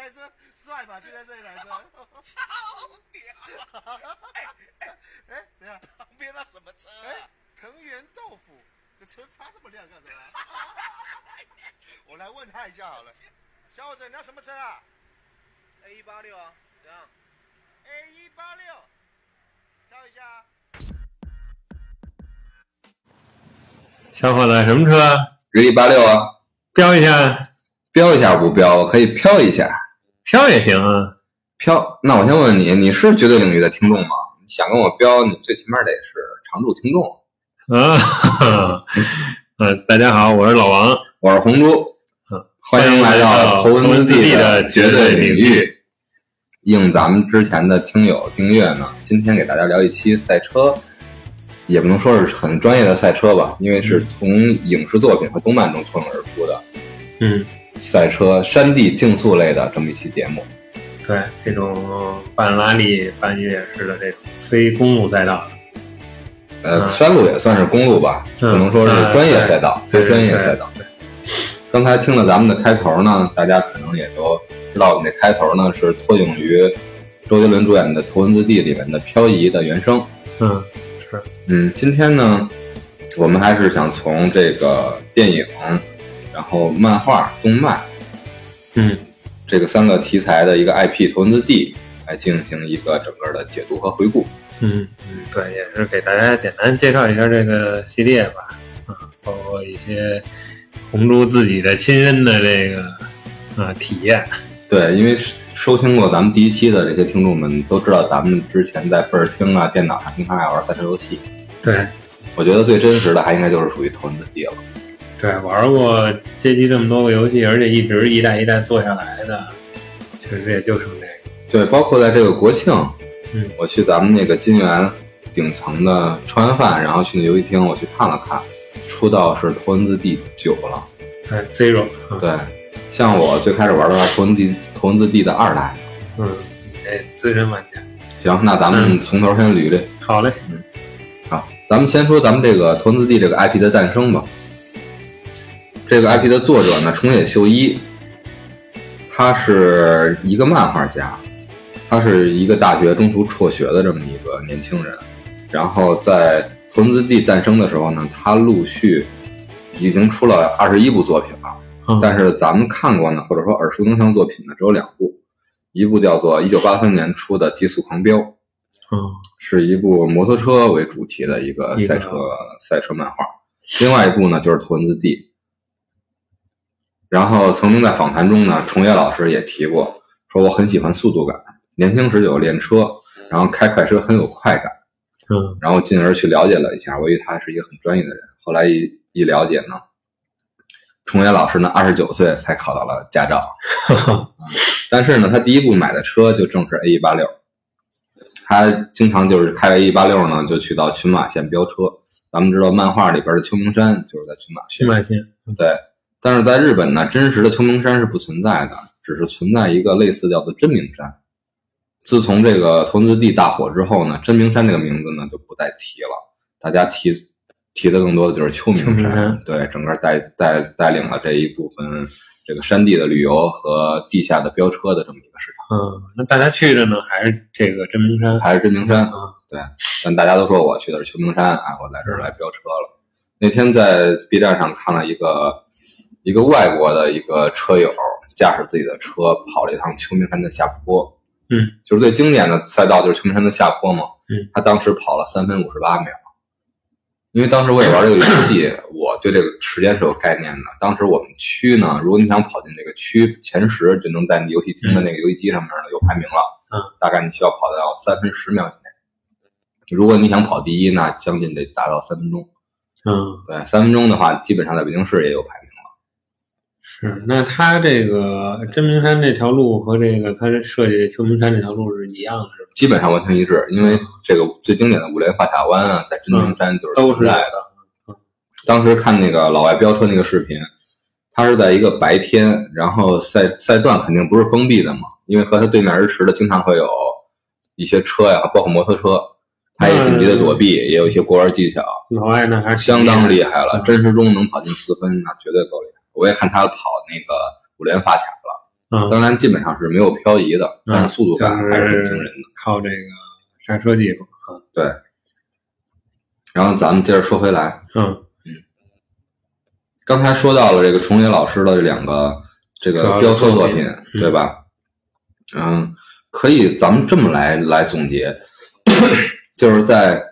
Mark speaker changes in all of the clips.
Speaker 1: 台车帅吧？就在这里台车，
Speaker 2: 超屌！哎哎
Speaker 1: 哎，怎样？
Speaker 2: 旁边那什么车
Speaker 1: 哎
Speaker 2: 啊？，
Speaker 1: 藤原豆腐，这车擦这么亮干什么？我来问他一下好了，小伙子，你要什么车啊
Speaker 2: A 一八六啊，怎样
Speaker 1: ？？A 一八六，挑一下啊。
Speaker 3: 小伙子，什么车
Speaker 4: ？？A 一八六啊，
Speaker 3: 标一下，
Speaker 4: 标一下不标？我可以飘一下，
Speaker 3: 飘也行啊。
Speaker 4: 飘。那我先问问你，你是绝对领域的听众吗？你想跟我飙，你最起码得是常驻听众。
Speaker 3: 啊，哈哈呃，大家好，我是老王，
Speaker 4: 我是红猪，
Speaker 3: 嗯
Speaker 4: 欢迎来到头文字 D 的绝对领域。应咱们之前的听友订阅呢，今天给大家聊一期赛车，也不能说是很专业的赛车吧，因为是从影视作品和动漫中脱颖而出的
Speaker 3: 嗯，
Speaker 4: 赛车山地竞速类的这么一期节目。
Speaker 3: 对，这种半拉力、半越野式的这种非公路赛道，
Speaker 4: 呃，
Speaker 3: 嗯
Speaker 4: 山路也算是公路吧，
Speaker 3: 嗯
Speaker 4: 不能说是专业赛道，
Speaker 3: 对
Speaker 4: 非专业赛道。刚才听了咱们的开头呢，大家可能也都知道，我们这开头呢是托影于周杰伦主演的《头文字 D》里面的《漂移》的原声。
Speaker 3: 嗯，是，
Speaker 4: 嗯，今天呢，我们还是想从这个电影，然后漫画、动漫
Speaker 3: 嗯，
Speaker 4: 这个三个题材的一个 IP《头文字 D》来进行一个整个的解读和回顾。
Speaker 3: 嗯嗯，对，也是给大家简单介绍一下这个系列吧，啊，包括一些红猪自己的亲身的这个啊体验，
Speaker 4: 对，因为收听过咱们第一期的这些听众们都知道，咱们之前在倍儿听啊、电脑上经常爱玩赛车游戏。
Speaker 3: 对
Speaker 4: 我觉得最真实的还应该就是属于头文字 D 了。
Speaker 3: 对，玩过街机这么多个游戏，而且一直一代一代做下来的，确实也就剩这个，
Speaker 4: 对，包括在这个国庆，
Speaker 3: 嗯
Speaker 4: 我去咱们那个金源顶层的吃完饭，然后去那游戏厅，我去看了看，出道是头文字 D 九了。
Speaker 3: 对 Zero，啊
Speaker 4: 对，像我最开始玩的话，头文字头文字 D 的二代。
Speaker 3: 嗯，你这资深玩家，
Speaker 4: 行，那咱们从头先捋捋。
Speaker 3: 好嘞，嗯
Speaker 4: 好，咱们先说咱们这个头文字 D 这个 IP 的诞生吧。这个 IP 的作者呢，重野秀一，他是一个漫画家，他是一个大学中途辍学的这么一个年轻人。然后在头文字 D 诞生的时候呢，他陆续已经出了二十一部作品了。
Speaker 3: 嗯
Speaker 4: 但是咱们看过呢，或者说耳熟能详作品呢，只有两部，一部叫做一九八三年出的《极速狂飙》，
Speaker 3: 嗯
Speaker 4: 是一部摩托车为主题的一个
Speaker 3: 一个
Speaker 4: 赛车赛车漫画。另外一部呢就是《头文字 D》。然后曾经在访谈中呢，重野老师也提过，说我很喜欢速度感，年轻时就有练车，然后开快车很有快感，
Speaker 3: 嗯
Speaker 4: 然后进而去了解了一下，我以为他是一个很专业的人。后来一一了解呢，重野老师呢二十九岁才考到了驾照，但是呢，他第一部买的车就正是 A 一八六，他经常就是开 A 一八六呢，就去到群马县飙车。咱们知道漫画里边的秋名山就是在群马县，
Speaker 3: 群马县，
Speaker 4: 对。但是在日本呢，真实的秋名山是不存在的，只是存在一个类似叫做真名山。自从这个头文字 D 大火之后呢，真名山这个名字呢就不再提了，大家提提的更多的就是秋名
Speaker 3: 秋名山
Speaker 4: 对，整个带带带领了这一部分这个山地的旅游和地下的飙车的这么一个市场，
Speaker 3: 嗯，那大家去的呢还是这个真名山，
Speaker 4: 还是真名山。
Speaker 3: 啊
Speaker 4: 对，但大家都说我去的是秋名山，啊，我来这儿来飙车了。那天在 B 站上看了一个一个外国的一个车友驾驶自己的车跑了一趟秋名山的下坡，
Speaker 3: 嗯，
Speaker 4: 就是最经典的赛道就是秋名山的下坡嘛，
Speaker 3: 嗯，
Speaker 4: 他当时跑了三分五十八秒。因为当时我也玩这个游戏，我对这个时间是有概念的。当时我们区呢，如果你想跑进这个区前十，就能在你游戏厅的那个游戏机上面呢有排名了。
Speaker 3: 嗯，
Speaker 4: 大概你需要跑到三分十秒以内。如果你想跑第一，那将近得达到三分钟。
Speaker 3: 嗯，
Speaker 4: 对，三分钟的话，基本上在北京市也有排。
Speaker 3: 是。那他这个真名山这条路和这个他设计的秋名山这条路是一样的，是吧？
Speaker 4: 基本上完全一致，因为这个最经典的五连发卡弯啊，在真名山就是
Speaker 3: 都是
Speaker 4: 存在的。当时看那个老外飙车那个视频，他是在一个白天，然后赛赛段肯定不是封闭的嘛，因为和他对面而驰的经常会有一些车呀，包括摩托车，他也紧急的躲避，也有一些过弯技巧，
Speaker 3: 老外那还是
Speaker 4: 相当厉害了。
Speaker 3: 嗯
Speaker 4: 真实中能跑进四分，那绝对够厉害。我也看他跑那个五连发卡了，
Speaker 3: 嗯，
Speaker 4: 当然基本上是没有漂移的，
Speaker 3: 嗯
Speaker 4: 但是速度感还是很惊人的。
Speaker 3: 靠这个刹车技术啊，
Speaker 4: 对。然后咱们接着说回来，
Speaker 3: 嗯
Speaker 4: 刚才说到了这个重野老师的这两个这个
Speaker 3: 主要的
Speaker 4: 飙车作
Speaker 3: 作品
Speaker 4: 对吧？嗯，可以，咱们这么来来总结，就是在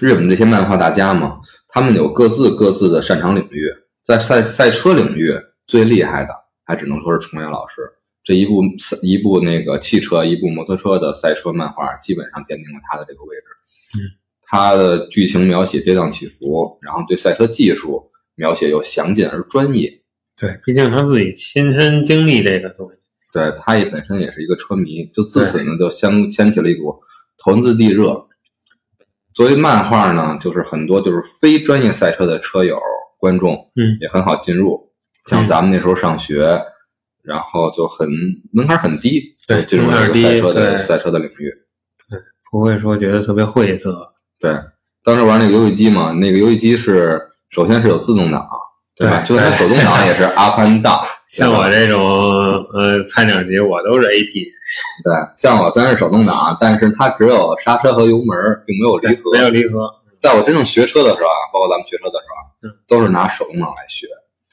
Speaker 4: 日本这些漫画大家嘛，他们有各自各自的擅长领域，在赛赛车领域最厉害的，还只能说是重野老师。这一部一部那个汽车，一部摩托车的赛车漫画，基本上奠定了他的这个位置。
Speaker 3: 嗯，
Speaker 4: 他的剧情描写跌宕起伏，然后对赛车技术描写又详尽而专业。
Speaker 3: 对，毕竟他自己亲身经历这个东西，
Speaker 4: 对他也本身也是一个车迷，就自此呢就掀掀起了一股头文字 D 热。作为漫画呢，就是很多就是非专业赛车的车友观众，
Speaker 3: 嗯
Speaker 4: 也很好进入。像
Speaker 3: 嗯
Speaker 4: 咱们那时候上学，然后就很门槛很低，
Speaker 3: 对
Speaker 4: 进入这个
Speaker 3: 门槛低
Speaker 4: 赛车的赛车的领域。
Speaker 3: 对不会说觉得特别晦涩。
Speaker 4: 对，当时玩那个游戏机嘛，那个游戏机是首先是有自动挡，对吧？
Speaker 3: 对
Speaker 4: 就算它手动挡也是 up and down。
Speaker 3: 像我这种呃菜鸟级，我都是 AT，
Speaker 4: 对，像我虽然是手动挡，但是它只有刹车和油门，并没有离合。
Speaker 3: 没有离合。
Speaker 4: 在我真正学车的时候啊，包括咱们学车的时候都是拿手动挡来学，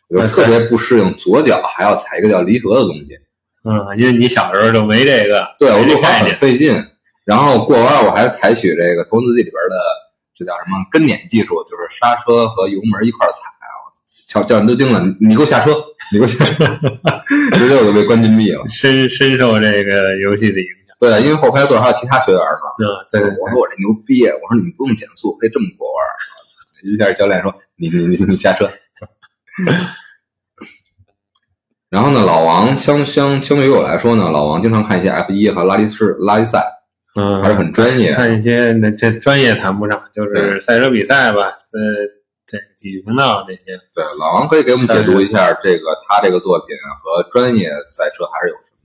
Speaker 4: 我就特别不适应左脚还要踩一个叫离合的东西。
Speaker 3: 嗯，因为你小时候就没这个，
Speaker 4: 对我路滑很。费劲，然后过弯我还采取这个《头文字 D》里边的这叫什么跟撵技术，就是刹车和油门一块儿踩。教教练都盯了，你你给我下车，你给我下车，直接我就被关禁闭了。
Speaker 3: 深深受这个游戏的影响。
Speaker 4: 对，因为后排座还有其他学员呢。
Speaker 3: 嗯，对对
Speaker 4: 我说我这牛逼，我说你们不用减速，可以这么过弯儿。一下教练说你你你你下车。然后呢，老王相相相对于我来说呢，老王经常看一些 F 一和拉力士拉力赛，
Speaker 3: 嗯，
Speaker 4: 还是很专业。
Speaker 3: 看一些那这专业谈不上，就是赛车比赛吧，呃，这体育频道这些。
Speaker 4: 对，老王可以给我们解读一下这个他这个作品和专业赛车还是有什么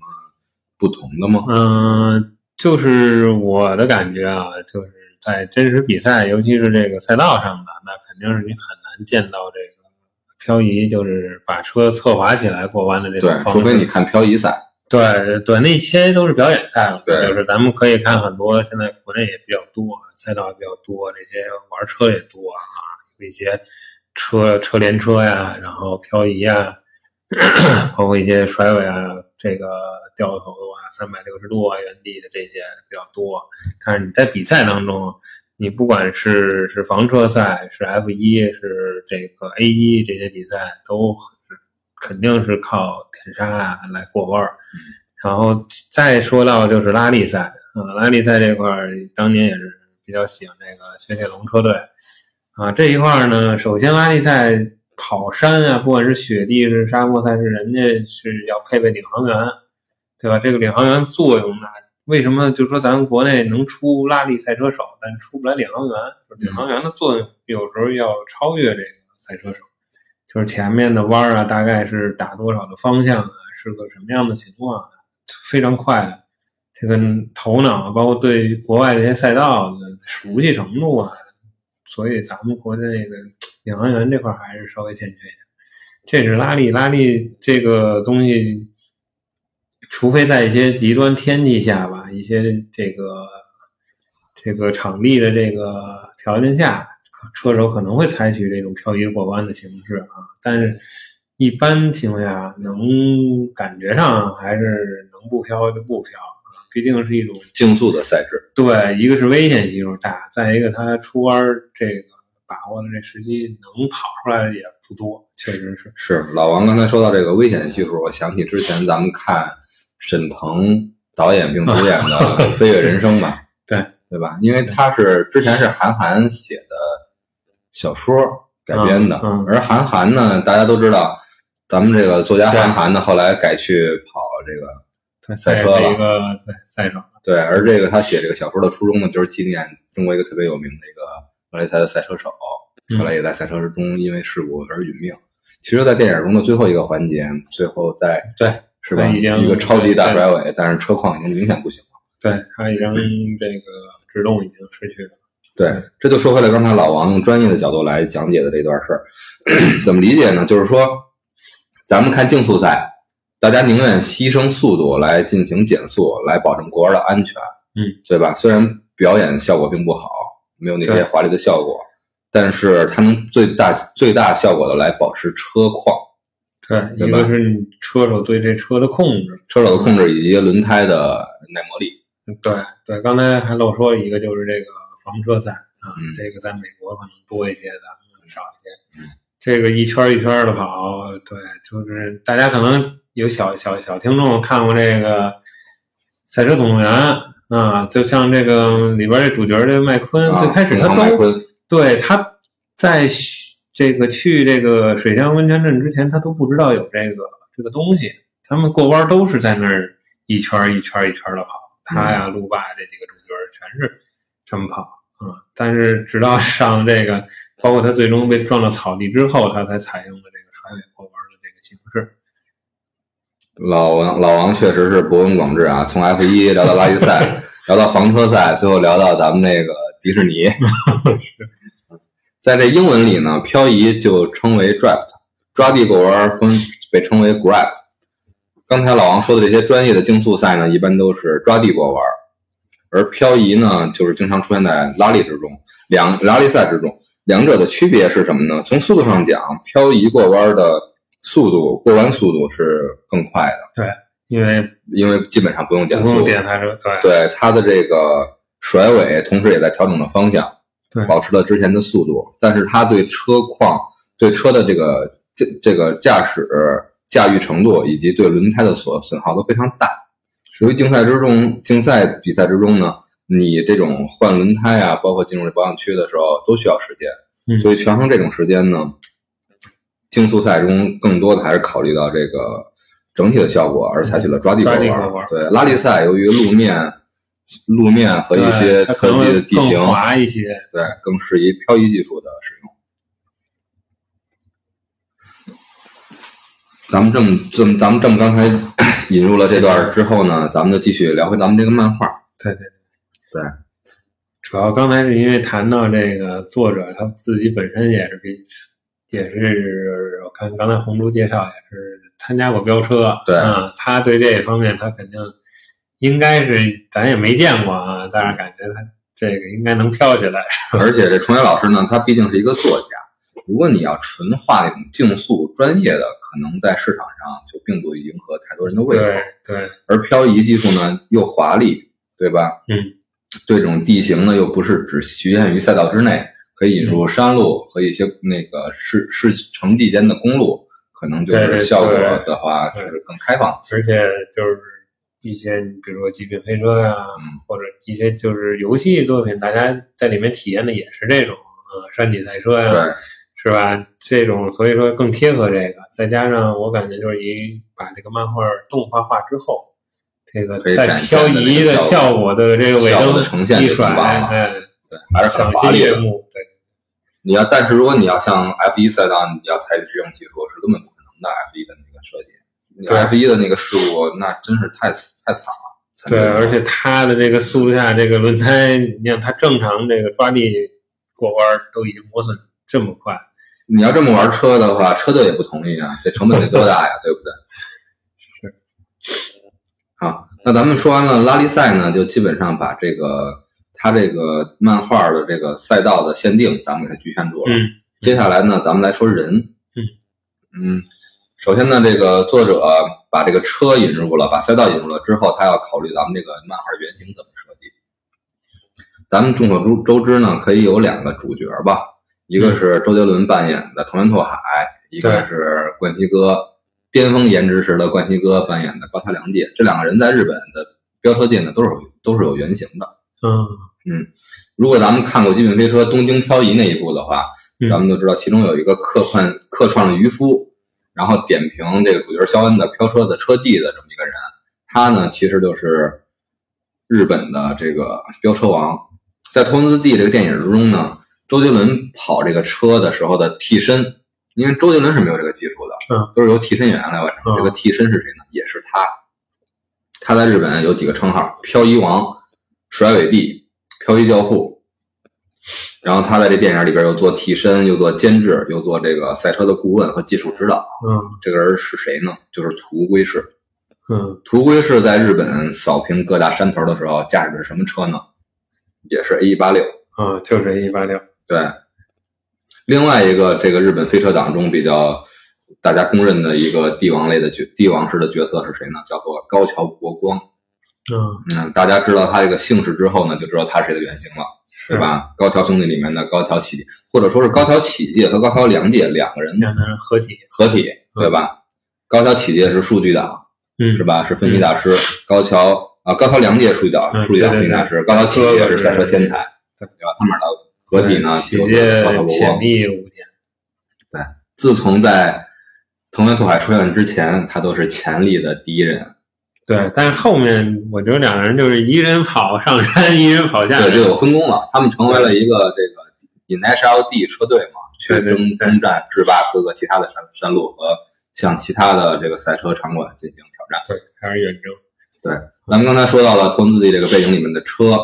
Speaker 4: 不同的吗？
Speaker 3: 嗯，就是我的感觉啊，就是在真实比赛，尤其是这个赛道上的，那肯定是你很难见到这个漂移，就是把车侧滑起来过弯的这种
Speaker 4: 对，除非你看漂移赛。
Speaker 3: 对对，那些都是表演赛了。
Speaker 4: 对
Speaker 3: 就是咱们可以看很多，现在国内也比较多，赛道也比较多，这些玩车也多啊，有一些车车连车呀，然后漂移啊，包括一些甩尾啊，这个掉头啊，三百六十度啊，原地的这些比较多。但是你在比赛当中，你不管是是房车赛，是 F 一，是这个 A 一这些比赛，都是肯定是靠点刹啊来过弯儿。然后再说到就是拉力赛，啊、拉力赛这块儿当年也是比较喜欢这个雪铁龙车队，啊，这一块儿呢，首先拉力赛跑山啊，不管是雪地是沙漠赛事，人家是要配备领航员，对吧？这个领航员作用呢，为什么就说咱们国内能出拉力赛车手，但出不来领航员？就是领航员的作用有时候要超越这个赛车手，就是前面的弯儿啊，大概是打多少的方向啊，是个什么样的情况啊，非常快的。这个头脑，包括对国外这些赛道的熟悉程度啊，所以咱们国内的领航员这块还是稍微欠缺一点。这是拉力，拉力这个东西，除非在一些极端天气下吧，一些这个这个场地的这个条件下，车手可能会采取这种漂移过弯的形式啊，但是一般情况下，能感觉上还是能不飘就不飘啊，毕竟是一种
Speaker 4: 竞速的赛制，
Speaker 3: 对，一个是危险系数大，再一个它出弯儿这个把握的这时机能跑出来的也不多，确实是。
Speaker 4: 是老王刚才说到这个危险系数，我想起之前咱们看沈腾导演并主演的《飞跃人生》吧，
Speaker 3: 对
Speaker 4: 对吧？因为他是之前是韩寒写的小说改编的，
Speaker 3: 嗯嗯
Speaker 4: 而韩寒呢，大家都知道，咱们这个作家韩寒呢，后来改去跑这个，赛车了
Speaker 3: 一个对赛手，
Speaker 4: 对，而这个他写这个小说的初衷呢，就是纪念中国一个特别有名的一个格雷赛的赛车手，
Speaker 3: 嗯
Speaker 4: 后来也在赛车之中因为事故而殒命。其实，在电影中的最后一个环节，最后在
Speaker 3: 对
Speaker 4: 是吧？
Speaker 3: 已经
Speaker 4: 一个超级大甩尾，但是车况已经明显不行了。
Speaker 3: 对他已经这个制动已经失去了。
Speaker 4: 对，这就说回来，刚才老王用专业的角度来讲解的这段事儿，怎么理解呢？就是说，咱们看竞速赛，大家宁愿牺牲速度来进行减速，来保证国人的安全，
Speaker 3: 嗯，
Speaker 4: 对吧？虽然表演效果并不好，没有那些华丽的效果，但是它能最大最大效果的来保持车况、
Speaker 3: 对，一个是你车手对这车的控制，
Speaker 4: 车手的控制以及轮胎的耐磨力。
Speaker 3: 对对，刚才还漏说了一个，就是这个房车赛啊，
Speaker 4: 嗯
Speaker 3: 这个在美国可能多一些，咱们少一些。
Speaker 4: 嗯
Speaker 3: 这个一圈一圈的跑，对，就是大家可能有小小小听众看过这个《赛车总动员》啊，就像这个里边这主角这麦昆，
Speaker 4: 啊
Speaker 3: 最开始他都对他在这个去这个水乡温泉镇之前，他都不知道有这个这个东西。他们过弯都是在那儿一圈儿一圈儿一圈的跑，他呀、路霸这几个主角全是这么跑啊、但是直到上这个，包括他最终被撞到草地之后，他才采用了这个甩尾过弯的这个形式。
Speaker 4: 老王老王确实是博闻广志啊，从 F 一聊到拉力赛，聊到房车赛，最后聊到咱们那个迪士尼。在这英文里呢，漂移就称为 draft，抓地过弯分被称为 grab。刚才老王说的这些专业的竞速赛呢，一般都是抓地过弯，而漂移呢，就是经常出现在拉力之中，两拉力赛之中。两者的区别是什么呢？从速度上讲，漂移过弯的速度过弯速度是更快的，对
Speaker 3: 因为
Speaker 4: 因为基本上不用减速
Speaker 3: 不用。电刹车，对
Speaker 4: 对它的这个甩尾，同时也在调整着方向，
Speaker 3: 对
Speaker 4: 保持了之前的速度，但是它对车况、对车的这个这这个驾驶驾驭程度以及对轮胎的损损耗都非常大。属于竞赛之中，竞赛比赛之中呢，你这种换轮胎啊，包括进入这保养区的时候，都需要时间。
Speaker 3: 嗯
Speaker 4: 所以权衡这种时间呢，竞速赛中更多的还是考虑到这个整体的效果，而采取了抓地过弯
Speaker 3: 抓地过弯。
Speaker 4: 对，拉力赛由于路面、路面和一些特地的地形，
Speaker 3: 滑一些，
Speaker 4: 对，更适宜漂移技术的使用。咱们这么这么咱们这么刚才 引入了这段之后呢，咱们就继续聊回咱们这个漫画。
Speaker 3: 对对
Speaker 4: 对，
Speaker 3: 主要刚才是因为谈到这个作者他自己本身也是比，也是我看刚才红珠介绍也是参加过飙车，
Speaker 4: 对
Speaker 3: 啊，他对这方面他肯定应该是咱也没见过啊，但是感觉他这个应该能飘起来，
Speaker 4: 而且这崇野老师呢，他毕竟是一个作家。如果你要纯画那种竞速专业的，可能在市场上就并不迎合太多人的胃口。
Speaker 3: 对对
Speaker 4: 而漂移技术呢又华丽，对吧？
Speaker 3: 嗯，
Speaker 4: 对这种地形呢又不是只局限于赛道之内，可以引入山路和一些那个市市城际间的公路，可能就是效果的话
Speaker 3: 对
Speaker 4: 是更开放。
Speaker 3: 而且就是一些比如说极品飞车呀、
Speaker 4: 嗯
Speaker 3: 或者一些就是游戏作品，大家在里面体验的也是这种呃山地赛车呀、
Speaker 4: 对，
Speaker 3: 是吧？这种所以说更贴合这个，再加上我感觉就是一把这个漫画动画化之后，这个带
Speaker 4: 可以展现
Speaker 3: 漂移的
Speaker 4: 效果
Speaker 3: 的这个尾灯
Speaker 4: 的呈现
Speaker 3: 一甩，
Speaker 4: 就更棒了
Speaker 3: 哎，
Speaker 4: 对，还是很华丽的。
Speaker 3: 对，
Speaker 4: 你要，但是如果你要像 F 一赛道，你要采取这种技术是根本不可能的。F 一的那个设计
Speaker 3: 对
Speaker 4: ，F 一的那个事故，那真是太太惨了。
Speaker 3: 对，而且它的这个速度下，这个轮胎，你看它正常这个抓地过弯儿都已经磨损这么快，
Speaker 4: 你要这么玩车的话，车队也不同意啊，这成本得多大呀，对不对？是。好，那咱们说完了拉力赛呢，就基本上把这个它这个漫画的这个赛道的限定，咱们给它局限住了。
Speaker 3: 嗯
Speaker 4: 接下来呢，咱们来说人。
Speaker 3: 嗯
Speaker 4: 嗯，首先呢，这个作者把这个车引入了，把赛道引入了之后，他要考虑咱们这个漫画原型怎么设计。咱们众所周周知呢，可以有两个主角吧，一个是周杰伦扮演的藤原拓海，一个是冠希哥巅峰颜值时的冠希哥扮演的高桥良介。这两个人在日本的飙车界呢，都是有都是有原型的。
Speaker 3: 嗯
Speaker 4: 如果咱们看过《极品飞车：东京漂移》那一部的话，
Speaker 3: 嗯
Speaker 4: 咱们就知道其中有一个客串客串了渔夫，然后点评这个主角肖恩的飘车的车技的这么一个人，他呢其实就是日本的这个飙车王。在《头文字 D》这个电影之中呢，周杰伦跑这个车的时候的替身，因为周杰伦是没有这个技术的，
Speaker 3: 嗯，
Speaker 4: 都是由替身演员来完成。
Speaker 3: 嗯
Speaker 4: 这个替身是谁呢？也是他。他在日本有几个称号：漂移王、甩尾帝、漂移教父。然后他在这电影里边又做替身，又做监制，又做这个赛车的顾问和技术指导。
Speaker 3: 嗯
Speaker 4: 这个人是谁呢？就是土屋圭市。
Speaker 3: 嗯
Speaker 4: 途龟是在日本扫平各大山头的时候驾驶的是什么车呢？也是 A 一八六。
Speaker 3: 啊，就是 A 一八六，
Speaker 4: 对，另外一个这个日本飞车党中比较大家公认的一个帝王类的角帝王式的角色是谁呢？叫做高桥国光。
Speaker 3: 嗯
Speaker 4: 嗯，大家知道他这个姓氏之后呢，就知道他是谁的原型了，对吧？高桥兄弟里面的高桥启，或者说是高桥启介和高桥良介两个人
Speaker 3: 两个人合体，
Speaker 4: 合体，对吧？高桥启介是数据党，
Speaker 3: 嗯，
Speaker 4: 是？吧？是分析大师。高桥啊，高桥良介数据党，
Speaker 3: 嗯
Speaker 4: 数据党分析大师。高桥启介是赛车天才，
Speaker 3: 对
Speaker 4: 对吧？他们俩的合体呢，
Speaker 3: 企
Speaker 4: 就是
Speaker 3: 潜。力无限，对
Speaker 4: 自从在藤原拓海出现之前，他都是潜力的第一人。
Speaker 3: 对，但是后面我觉得两个人就是一人跑上山，一人跑下
Speaker 4: 对，就有分工了。他们成为了一个这个 i n s h l D 车队嘛，去征征战制霸各个其他的山山路和向其他的这个赛车场馆进行挑战。
Speaker 3: 对，开始远征，对
Speaker 4: 咱们刚才说到了托恩自己这个背景里面的车，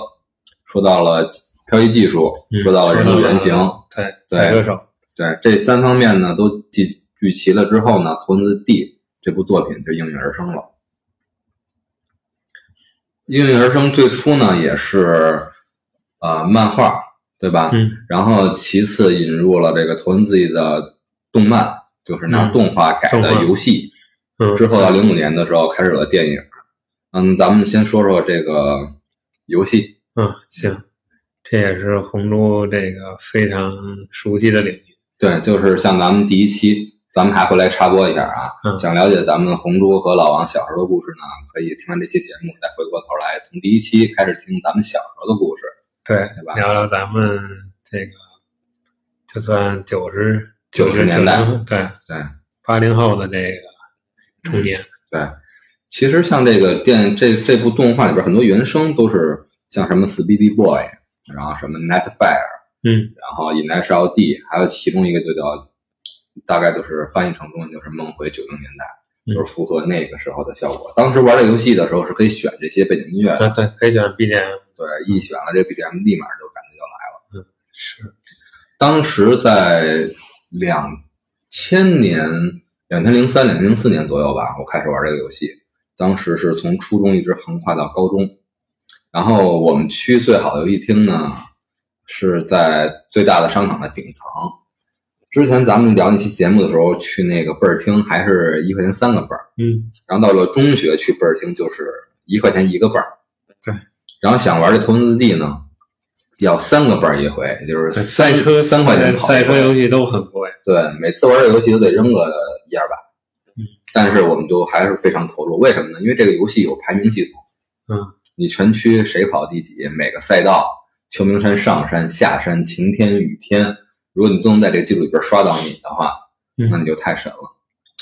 Speaker 4: 说到了漂移技术，
Speaker 3: 嗯
Speaker 4: 说到了人物原型，
Speaker 3: 对，
Speaker 4: 对
Speaker 3: 赛车手，
Speaker 4: 对这三方面呢都聚聚齐了之后呢，托恩自 D 这部作品就应运而生了。应运而生最初呢也是呃漫画，对吧？
Speaker 3: 嗯
Speaker 4: 然后其次引入了这个头文字 D 的动漫，就是拿
Speaker 3: 嗯
Speaker 4: 动画改的游戏。
Speaker 3: 嗯，
Speaker 4: 之后到零五年的时候开始了电影。嗯，咱们先说说这个游戏。
Speaker 3: 嗯，行，这也是红猪这个非常熟悉的领域。
Speaker 4: 对，就是像咱们第一期，咱们还会来插播一下啊。
Speaker 3: 嗯
Speaker 4: 想了解咱们红猪和老王小时候的故事呢，可以听完这期节目，再回过头来从第一期开始听咱们小时候的故事。
Speaker 3: 对
Speaker 4: 对吧，
Speaker 3: 聊聊咱们这个，就算九十
Speaker 4: 90
Speaker 3: 十
Speaker 4: 年代
Speaker 3: 对
Speaker 4: 对
Speaker 3: 八零后的这个童年，
Speaker 4: 对，其实像这个电这这部动画里边很多原声都是像什么 Speedy Boy，然后什么 Netfire，
Speaker 3: 嗯
Speaker 4: 然后 i n s h l D，还有其中一个就叫，大概就是翻译成中文就是梦回九零年代，
Speaker 3: 嗯
Speaker 4: 就是符合那个时候的效果。当时玩这游戏的时候是可以选这些背景音乐的，
Speaker 3: 啊对，可以选 BGM，
Speaker 4: 对，一选了这 BGM，立马就感觉就来了。
Speaker 3: 嗯是，
Speaker 4: 当时在两千年、两千零三、两千零四年左右吧，我开始玩这个游戏。当时是从初中一直横跨到高中，然后我们区最好的游戏厅呢是在最大的商场的顶层。之前咱们聊那期节目的时候，去那个倍儿厅还是一块钱三个倍儿，
Speaker 3: 嗯
Speaker 4: 然后到了中学去倍儿厅就是一块钱一个倍儿。
Speaker 3: 对，
Speaker 4: 然后想玩这头文字 D 呢，要三个倍儿一回，也就是三
Speaker 3: 赛车
Speaker 4: 三块钱跑
Speaker 3: 赛车游戏都很贵，
Speaker 4: 对，每次玩这游戏都得扔个一二百。
Speaker 3: 嗯，
Speaker 4: 但是我们都还是非常投入，为什么呢？因为这个游戏有排名系统。
Speaker 3: 嗯，
Speaker 4: 你全区谁跑第几，每个赛道，秋名山上山下山，晴天雨天，如果你都能在这个记录里边刷到你的话，
Speaker 3: 嗯
Speaker 4: 那你就太神了。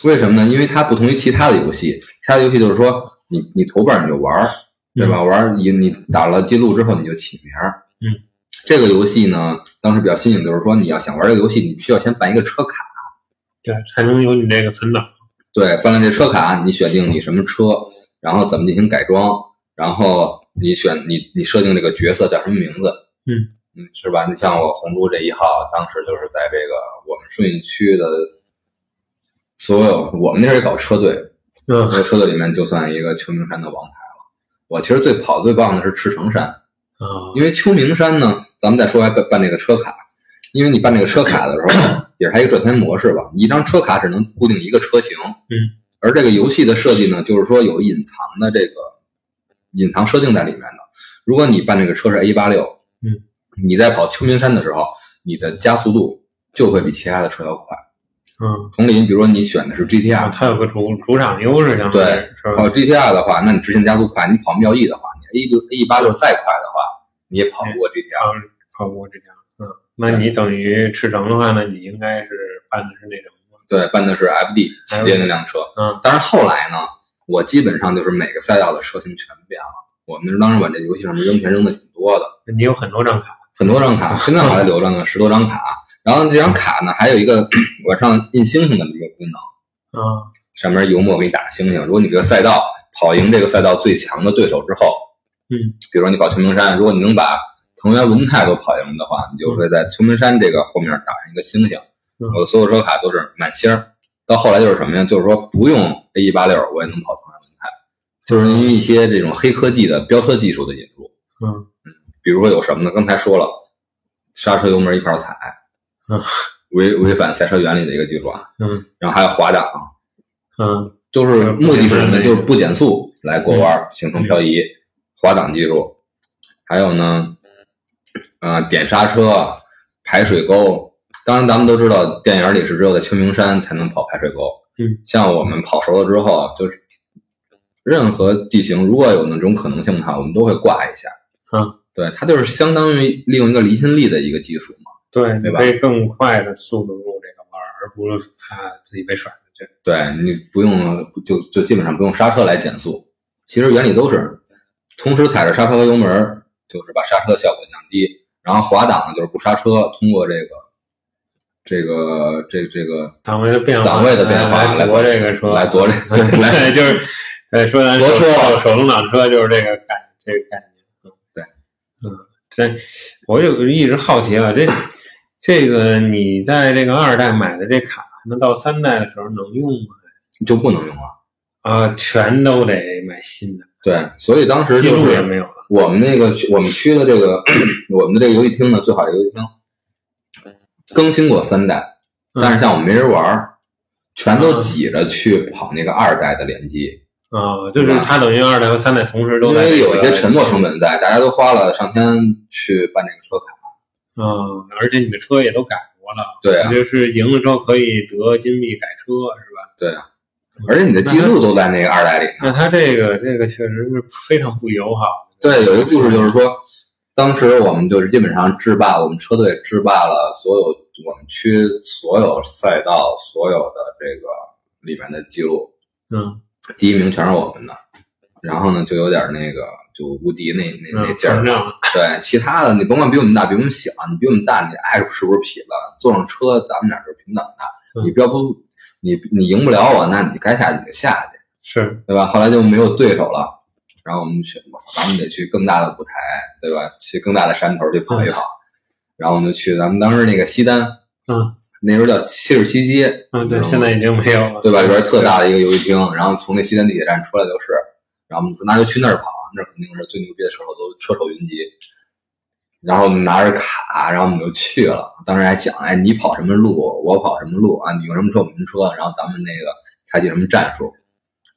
Speaker 4: 为什么呢？因为它不同于其他的游戏，其他的游戏就是说你你投本儿你就玩儿，对吧？玩儿你你打了记录之后你就起名儿。
Speaker 3: 嗯，
Speaker 4: 这个游戏呢，当时比较新颖，就是说你要想玩这个游戏，你需要先办一个车卡。
Speaker 3: 对，才能有你这个存档，
Speaker 4: 对，办了这车卡，你选定你什么车，然后怎么进行改装，然后你选你你设定这个角色叫什么名字，
Speaker 3: 嗯
Speaker 4: 嗯，是吧？你像我红猪这一号，当时就是在这个我们顺义区的所有，我们那时候也搞车队，
Speaker 3: 嗯
Speaker 4: 这个车队里面就算一个秋名山的王牌了。我其实最跑最棒的是赤城山，
Speaker 3: 啊，
Speaker 4: 因为秋名山呢，咱们再说还办办这个车卡，因为你办这个车卡的时候，也是它一个赚钱模式吧。你一张车卡只能固定一个车型，
Speaker 3: 嗯，
Speaker 4: 而这个游戏的设计呢，就是说有隐藏的这个隐藏设定在里面的。如果你办这个车是 A 八六，
Speaker 3: 嗯，
Speaker 4: 你在跑秋名山的时候，你的加速度就会比其他的车要快。
Speaker 3: 嗯，
Speaker 4: 同理，你比如说你选的是 GTR，
Speaker 3: 啊，它有个主主场优势，
Speaker 4: 对？跑 GTR 的话，那你直线加速快；你跑妙艺的话，你 A 六 A 八六再快的话，你也跑不过 GTR。
Speaker 3: 跑不过 GTR，嗯，那你等于赤城的话呢，你应该是办的是那种，
Speaker 4: 对，办的是 FD 旗舰那辆车。
Speaker 3: 嗯，
Speaker 4: 但是后来呢，我基本上就是每个赛道的车型全变了。我们当时把这游戏上面扔钱扔的挺多的，
Speaker 3: 你有很多张卡，
Speaker 4: 很多张卡，现在我还留着呢，十多张卡。然后这张卡呢，还有一个 往上印星星的一个功能，
Speaker 3: 啊，
Speaker 4: 上面油墨给你打星星。如果你这个赛道跑赢这个赛道最强的对手之后，
Speaker 3: 嗯，
Speaker 4: 比如说你跑秋名山，如果你能把藤原文太都跑赢的话，你就会在秋名山这个后面打上一个星星。
Speaker 3: 嗯
Speaker 4: 我的所有车卡都是满星儿。到后来就是什么呀？就是说不用 A 一八六，我也能跑藤原文太。就是因为一些这种黑科技的飙车技术的引入。
Speaker 3: 嗯
Speaker 4: 比如说有什么呢？刚才说了，刹车油门一块儿踩，
Speaker 3: 嗯，
Speaker 4: 违违反赛车原理的一个技术啊。
Speaker 3: 嗯
Speaker 4: 然后还有滑档，
Speaker 3: 嗯
Speaker 4: 就是目的是什么？就是不减速来过弯儿，形成漂移。滑档技术，还有呢，呃，点刹车、排水沟。当然，咱们都知道，电影里是只有在清明山才能跑排水沟。
Speaker 3: 嗯，
Speaker 4: 像我们跑熟了之后，就是任何地形如果有那种可能性的话，我们都会挂一下。
Speaker 3: 嗯，
Speaker 4: 对，它就是相当于利用一个离心力的一个技术嘛。
Speaker 3: 对，
Speaker 4: 对吧
Speaker 3: 你可以更快的速度入这个弯，而不是怕自己被甩出去。
Speaker 4: 对你不用就就基本上不用刹车来减速，其实原理都是同时踩着刹车和油门，就是把刹车的效果降低，然后滑档呢就是不刹车，通过这个这个这这个
Speaker 3: 档位的变化，
Speaker 4: 档位的变化
Speaker 3: 来左这个车，
Speaker 4: 来左这对来
Speaker 3: 对，就是对说咱手
Speaker 4: 左车
Speaker 3: 手手动挡车就是这个感这个概念。嗯
Speaker 4: 对，
Speaker 3: 嗯，这我就一直好奇啊，这这个你在这个二代买的这卡，那到三代的时候能用吗？
Speaker 4: 就不能用了。
Speaker 3: 啊，全都得买新的，
Speaker 4: 对，所以当时
Speaker 3: 记
Speaker 4: 就是
Speaker 3: 录也没有了。
Speaker 4: 我们那个我们区的这个我们的这个游戏厅呢，最好的游戏厅更新过三代，
Speaker 3: 嗯
Speaker 4: 但是像我们没人玩儿，全都挤着去跑那个二代的联机。
Speaker 3: 啊，就是它等于二代和三代同时都在、
Speaker 4: 因为有一些沉没成本在，大家都花了上千去办这个车卡。
Speaker 3: 嗯，而且你的车也都改过了，
Speaker 4: 对啊
Speaker 3: 你就是赢了之后可以得金币改车，是吧？
Speaker 4: 对啊，而且你的记录都在那个二代里呢。
Speaker 3: 那它这个这个确实是非常不友好。
Speaker 4: 对，有一个故事就是说，当时我们就是基本上制霸，我们车队制霸了所有我们区所有赛道所有的这个里面的记录，
Speaker 3: 嗯
Speaker 4: 第一名全是我们的。然后呢，就有点那个就无敌那那那
Speaker 3: 嗯，
Speaker 4: 劲儿对，其他的你甭管比我们大，比我们小，你比我们大，你爱是不是痞子？坐上车，咱们俩是平等的。
Speaker 3: 嗯
Speaker 4: 你要不你你赢不了我，那你该下去你就下去，
Speaker 3: 是
Speaker 4: 对吧？后来就没有对手了，然后我们去，咱们得去更大的舞台，对吧？去更大的山头去跑一跑。然后我们就去咱们当时那个西单，
Speaker 3: 嗯，
Speaker 4: 那时候叫七十七街，
Speaker 3: 嗯，对，现在已经没有了，
Speaker 4: 对吧？里边特大的一个游戏厅，然后从那西单地铁站出来就是，然后我们说那就去那儿跑，那儿肯定是最牛逼的车手都车手云集。然后我们拿着卡，然后我们就去了。当时还想，哎，你跑什么路，我跑什么路啊？你用什么车，我们什么车，然后咱们那个采取什么战术。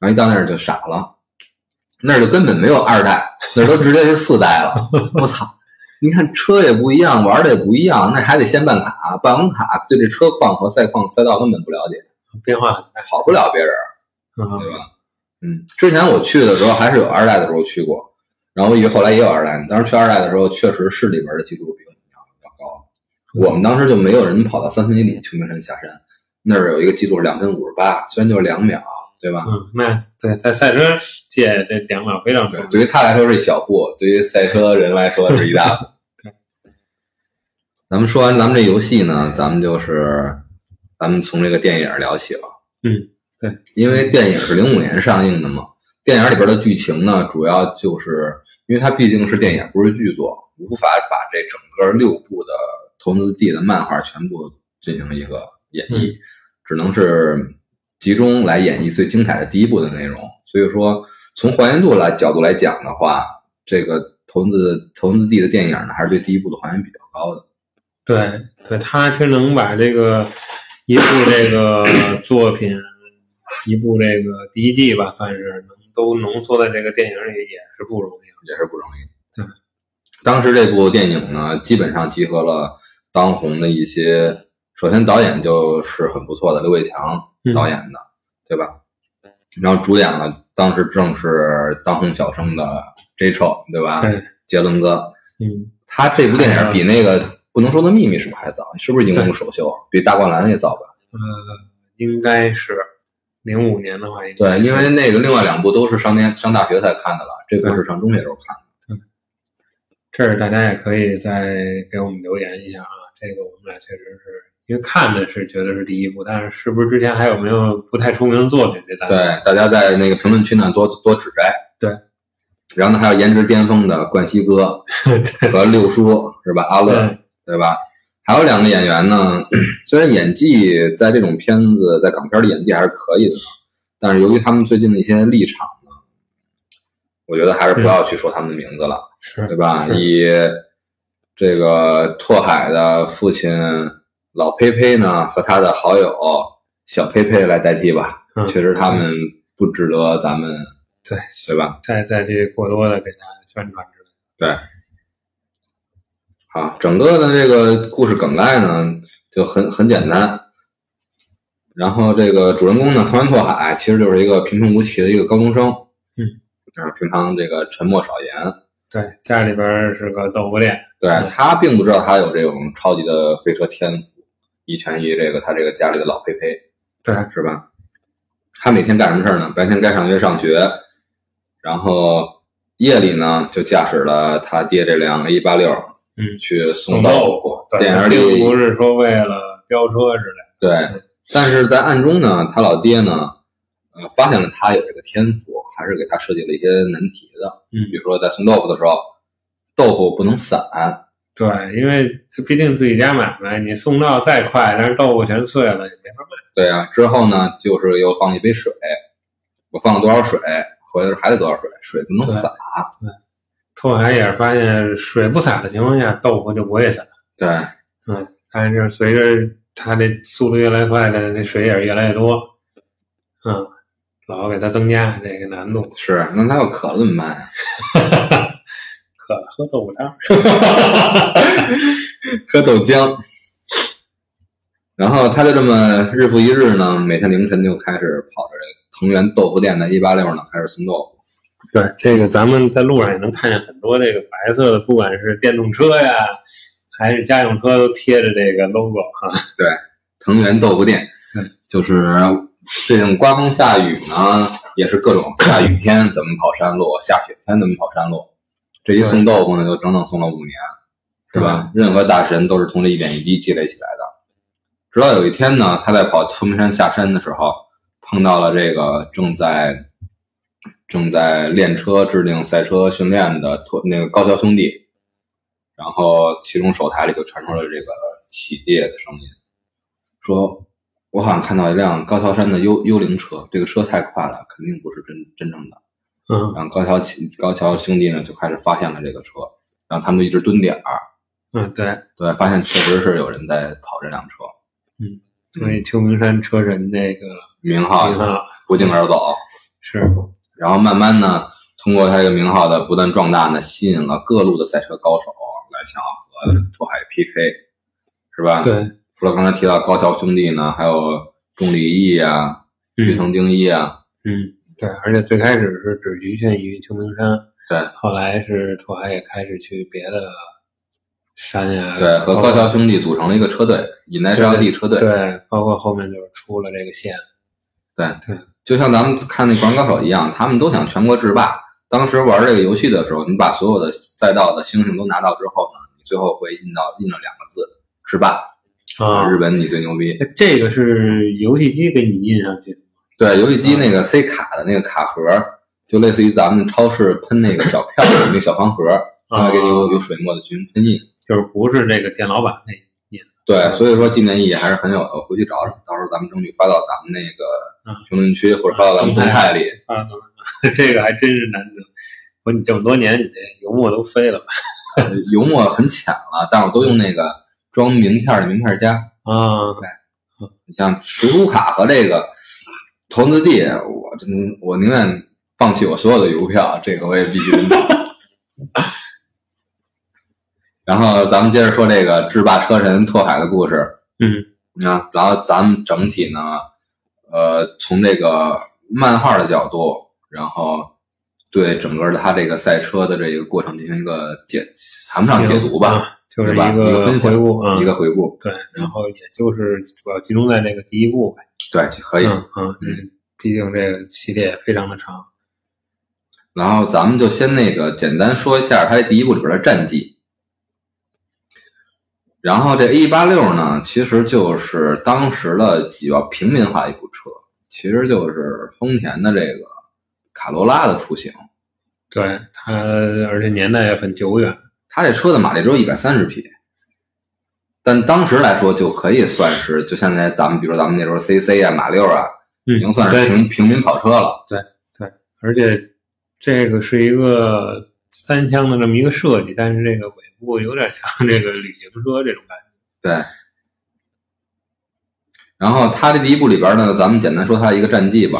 Speaker 4: 然后一到那儿就傻了，那儿就根本没有二代，那儿都直接是四代了。我操！你看车也不一样，玩的也不一样，那还得先办卡，办完卡对这车况和赛况赛道根本不了解，
Speaker 3: 变化很大。
Speaker 4: 跑不了别人。对
Speaker 3: 嗯，
Speaker 4: 吧？嗯，之前我去的时候还是有二代的时候去过，然后也后来也有二代。当时去二代的时候，确实市里边的记录比我们要要高。我们当时就没有人跑到三分以里秋名山下山，那儿有一个记录是两分五十八，虽然就是两秒，对吧？
Speaker 3: 嗯，那对在赛车界这两秒非常重
Speaker 4: 对
Speaker 3: 要，。
Speaker 4: 对于他来说是一小步，对于赛车人来说是一大 步。咱们说完咱们这游戏呢，咱们就是咱们从这个电影聊起了。
Speaker 3: 嗯，对，
Speaker 4: 因为电影是零五年上映的嘛，电影里边的剧情呢，主要就是因为它毕竟是电影，不是剧作，无法把这整个六部的头文字 D 的漫画全部进行一个演绎，只能是集中来演绎最精彩的第一部的内容。所以说，从还原度来角度来讲的话，这个头文字头文字 D 的电影呢，还是对第一部的还原比较高的。
Speaker 3: 对对，他却能把这个一部这个作品，一部这个第一季吧，算是能都浓缩在这个电影里，也是不容易。
Speaker 4: 也是不容易。
Speaker 3: 对，
Speaker 4: 当时这部电影呢，基本上集合了当红的一些，首先导演就是很不错的刘伟强
Speaker 3: 嗯
Speaker 4: 导演的，对吧？然后主演了，当时正是当红小生的 J c h o，对吧？
Speaker 3: 对，
Speaker 4: 杰伦哥，
Speaker 3: 嗯，
Speaker 4: 他这部电影比那个不能说的秘密是不是还早？是不是荧幕首秀？比大灌篮也早吧？
Speaker 3: 呃，应该是零五年的话，应该
Speaker 4: 对，因为那个另外两部都是上年上大学才看的了，这部是上中学时候看的。
Speaker 3: 这儿大家也可以再给我们留言一下啊。这个我们俩确实是因为看的是觉得是第一部，但是是不是之前还有没有不太出名的作品？这咱
Speaker 4: 对，大家在那个评论区呢多多指摘。
Speaker 3: 对，
Speaker 4: 然后呢，还有颜值巅峰的冠希哥和六叔是吧？阿乐
Speaker 3: 对
Speaker 4: 对吧？还有两个演员呢，虽然演技在这种片子在港片里演技还是可以的，但是由于他们最近的一些立场呢，我觉得还是不要去说他们的名字了，
Speaker 3: 是
Speaker 4: 对吧？以这个拓海的父亲老佩佩呢和他的好友小佩佩来代替吧，
Speaker 3: 嗯
Speaker 4: 确实他们不值得咱们
Speaker 3: 对，
Speaker 4: 对吧？
Speaker 3: 再再去过多的给他宣传之类的。
Speaker 4: 对，好，整个的这个故事梗概呢就很很简单。然后这个主人公呢，藤原拓海其实就是一个平平无奇的一个高中生，
Speaker 3: 嗯，
Speaker 4: 啊，平常这个沉默少言，
Speaker 3: 对，家里边是个豆腐店，
Speaker 4: 对
Speaker 3: 嗯
Speaker 4: 他并不知道他有这种超级的飞车天赋，遗传于这个他这个家里的老佩佩，
Speaker 3: 对，
Speaker 4: 是吧？他每天干什么事儿呢？白天该上学上学，然后夜里呢就驾驶了他爹这辆 A 八六
Speaker 3: 嗯，
Speaker 4: 去送
Speaker 3: 送
Speaker 4: 豆
Speaker 3: 豆
Speaker 4: 腐。
Speaker 3: 对，
Speaker 4: 电影
Speaker 3: 并
Speaker 4: 里
Speaker 3: 不是说为了飙车之类
Speaker 4: 对，但是在暗中呢，他老爹呢，呃，发现了他有这个天赋，还是给他设计了一些难题的。
Speaker 3: 嗯
Speaker 4: 比如说在送豆腐的时候，豆腐不能散，
Speaker 3: 的。对，因为这毕竟自己家买卖，你送到再快，但是豆腐全碎了，也没法卖。
Speaker 4: 对啊，之后呢，就是又放一杯水，我放了多少水，回来还得多少水，水不能洒
Speaker 3: 对
Speaker 4: 洒。
Speaker 3: 拓海也是发现水不洒的情况下，豆腐就不会洒。
Speaker 4: 对，
Speaker 3: 嗯，但是随着它这速度越来越快的，那水也是越来越多。嗯，老给它增加这个难度。
Speaker 4: 是，那它要渴了怎么办呀？
Speaker 3: 渴了喝豆腐汤。
Speaker 4: 喝豆浆。然后他就这么日复一日呢，每天凌晨就开始跑着这个藤原豆腐店的一八六呢，开始送豆腐。
Speaker 3: 对，这个咱们在路上也能看见很多这个白色的，不管是电动车呀，还是家用车，都贴着这个 logo 哈。
Speaker 4: 对藤原豆腐店，就是这种刮风下雨呢，也是各种下雨天怎么跑山路，下雪天怎么跑山路。这一送豆腐呢，就整整送了五年，是吧？任何大神都是从这一点一滴积累起来的。直到有一天呢，他在跑凤鸣山下山的时候，碰到了这个正在正在练车、制定赛车训练的托那个高桥兄弟，然后其中手台里就传出了这个起界的声音。说，我好像看到一辆高桥山的幽幽灵车，这个车太快了，肯定不是真真正的。
Speaker 3: 嗯
Speaker 4: 然后高桥起高桥兄弟呢就开始发现了这个车，然后他们就一直蹲点儿，
Speaker 3: 嗯，对，
Speaker 4: 对，发现确实是有人在跑这辆车，嗯
Speaker 3: 所以秋名山车神这个
Speaker 4: 名号不胫而走。
Speaker 3: 是
Speaker 4: 然后慢慢呢，通过他这个名号的不断壮大呢，吸引了各路的赛车高手来想要和拓海 PK，是吧？。
Speaker 3: 对，
Speaker 4: 除了刚才提到高桥兄弟呢，还有钟离义啊、须藤丁一啊，
Speaker 3: 嗯，对，而且最开始是只局限于秋名山，
Speaker 4: 对
Speaker 3: 后来是拓海也开始去别的山呀，
Speaker 4: 对，和高桥兄弟组成了一个车队，引来上地车队。
Speaker 3: 对，包括后面就是出了这个线，
Speaker 4: 就像咱们看那《灌篮高手》一样，他们都想全国制霸。当时玩这个游戏的时候，你把所有的赛道的星星都拿到之后呢，你最后会印到印了两个字“制霸”。
Speaker 3: 啊
Speaker 4: 日本你最牛逼。
Speaker 3: 哎这个是游戏机给你印上去的吗，
Speaker 4: 对，游戏机那个 C 卡的那个卡盒，就类似于咱们超市喷那个小票的那个小方盒，它会给你有有水墨的进行喷印。
Speaker 3: 就是不是这个店老板那印
Speaker 4: 对，所以说纪念意义还是很有的，我回去找找，到时候咱们争取发到咱们那个
Speaker 3: 嗯
Speaker 4: 评论区或者发到咱们动态里。
Speaker 3: 啊，这个还真是难得。我你这么多年，你这油墨都飞了吧？
Speaker 4: 呃油墨很浅了，但我都用那个装名片的名片夹。
Speaker 3: 啊，对
Speaker 4: 你像赎书卡和这个投资地，我真我宁愿放弃我所有的邮票，这个我也必须得买。然后咱们接着说这个制霸车神拓海的故事。
Speaker 3: 嗯
Speaker 4: 啊然后咱们整体呢，呃，从这个漫画的角度，然后对整个的他这个赛车的这个过程进行一个解，谈不上解读吧，
Speaker 3: 啊就是一
Speaker 4: 一个
Speaker 3: 回顾啊，
Speaker 4: 一个回顾。
Speaker 3: 对，然后也就是主要集中在这个第一部呗。
Speaker 4: 对，可以。
Speaker 3: 嗯嗯嗯，毕竟这个系列非常的长。
Speaker 4: 然后咱们就先那个简单说一下它这第一部里边的战绩。然后这 A 八六呢，其实就是当时的比较平民化的一部车，其实就是丰田的这个卡罗拉的雏形。
Speaker 3: 对它，而且年代也很久远。
Speaker 4: 它这车的马力只有一百三十匹，但当时来说就可以算是，就现在咱们比如咱们那时候 CC 啊、马六啊，
Speaker 3: 嗯
Speaker 4: 已经算是
Speaker 3: 对
Speaker 4: 平平民跑车了。
Speaker 3: 对对而且这个是一个三厢的这么一个设计，但是这个尾部有点像这个旅行车这种感觉。
Speaker 4: 对。然后他的第一部里边呢，咱们简单说他一个战绩吧。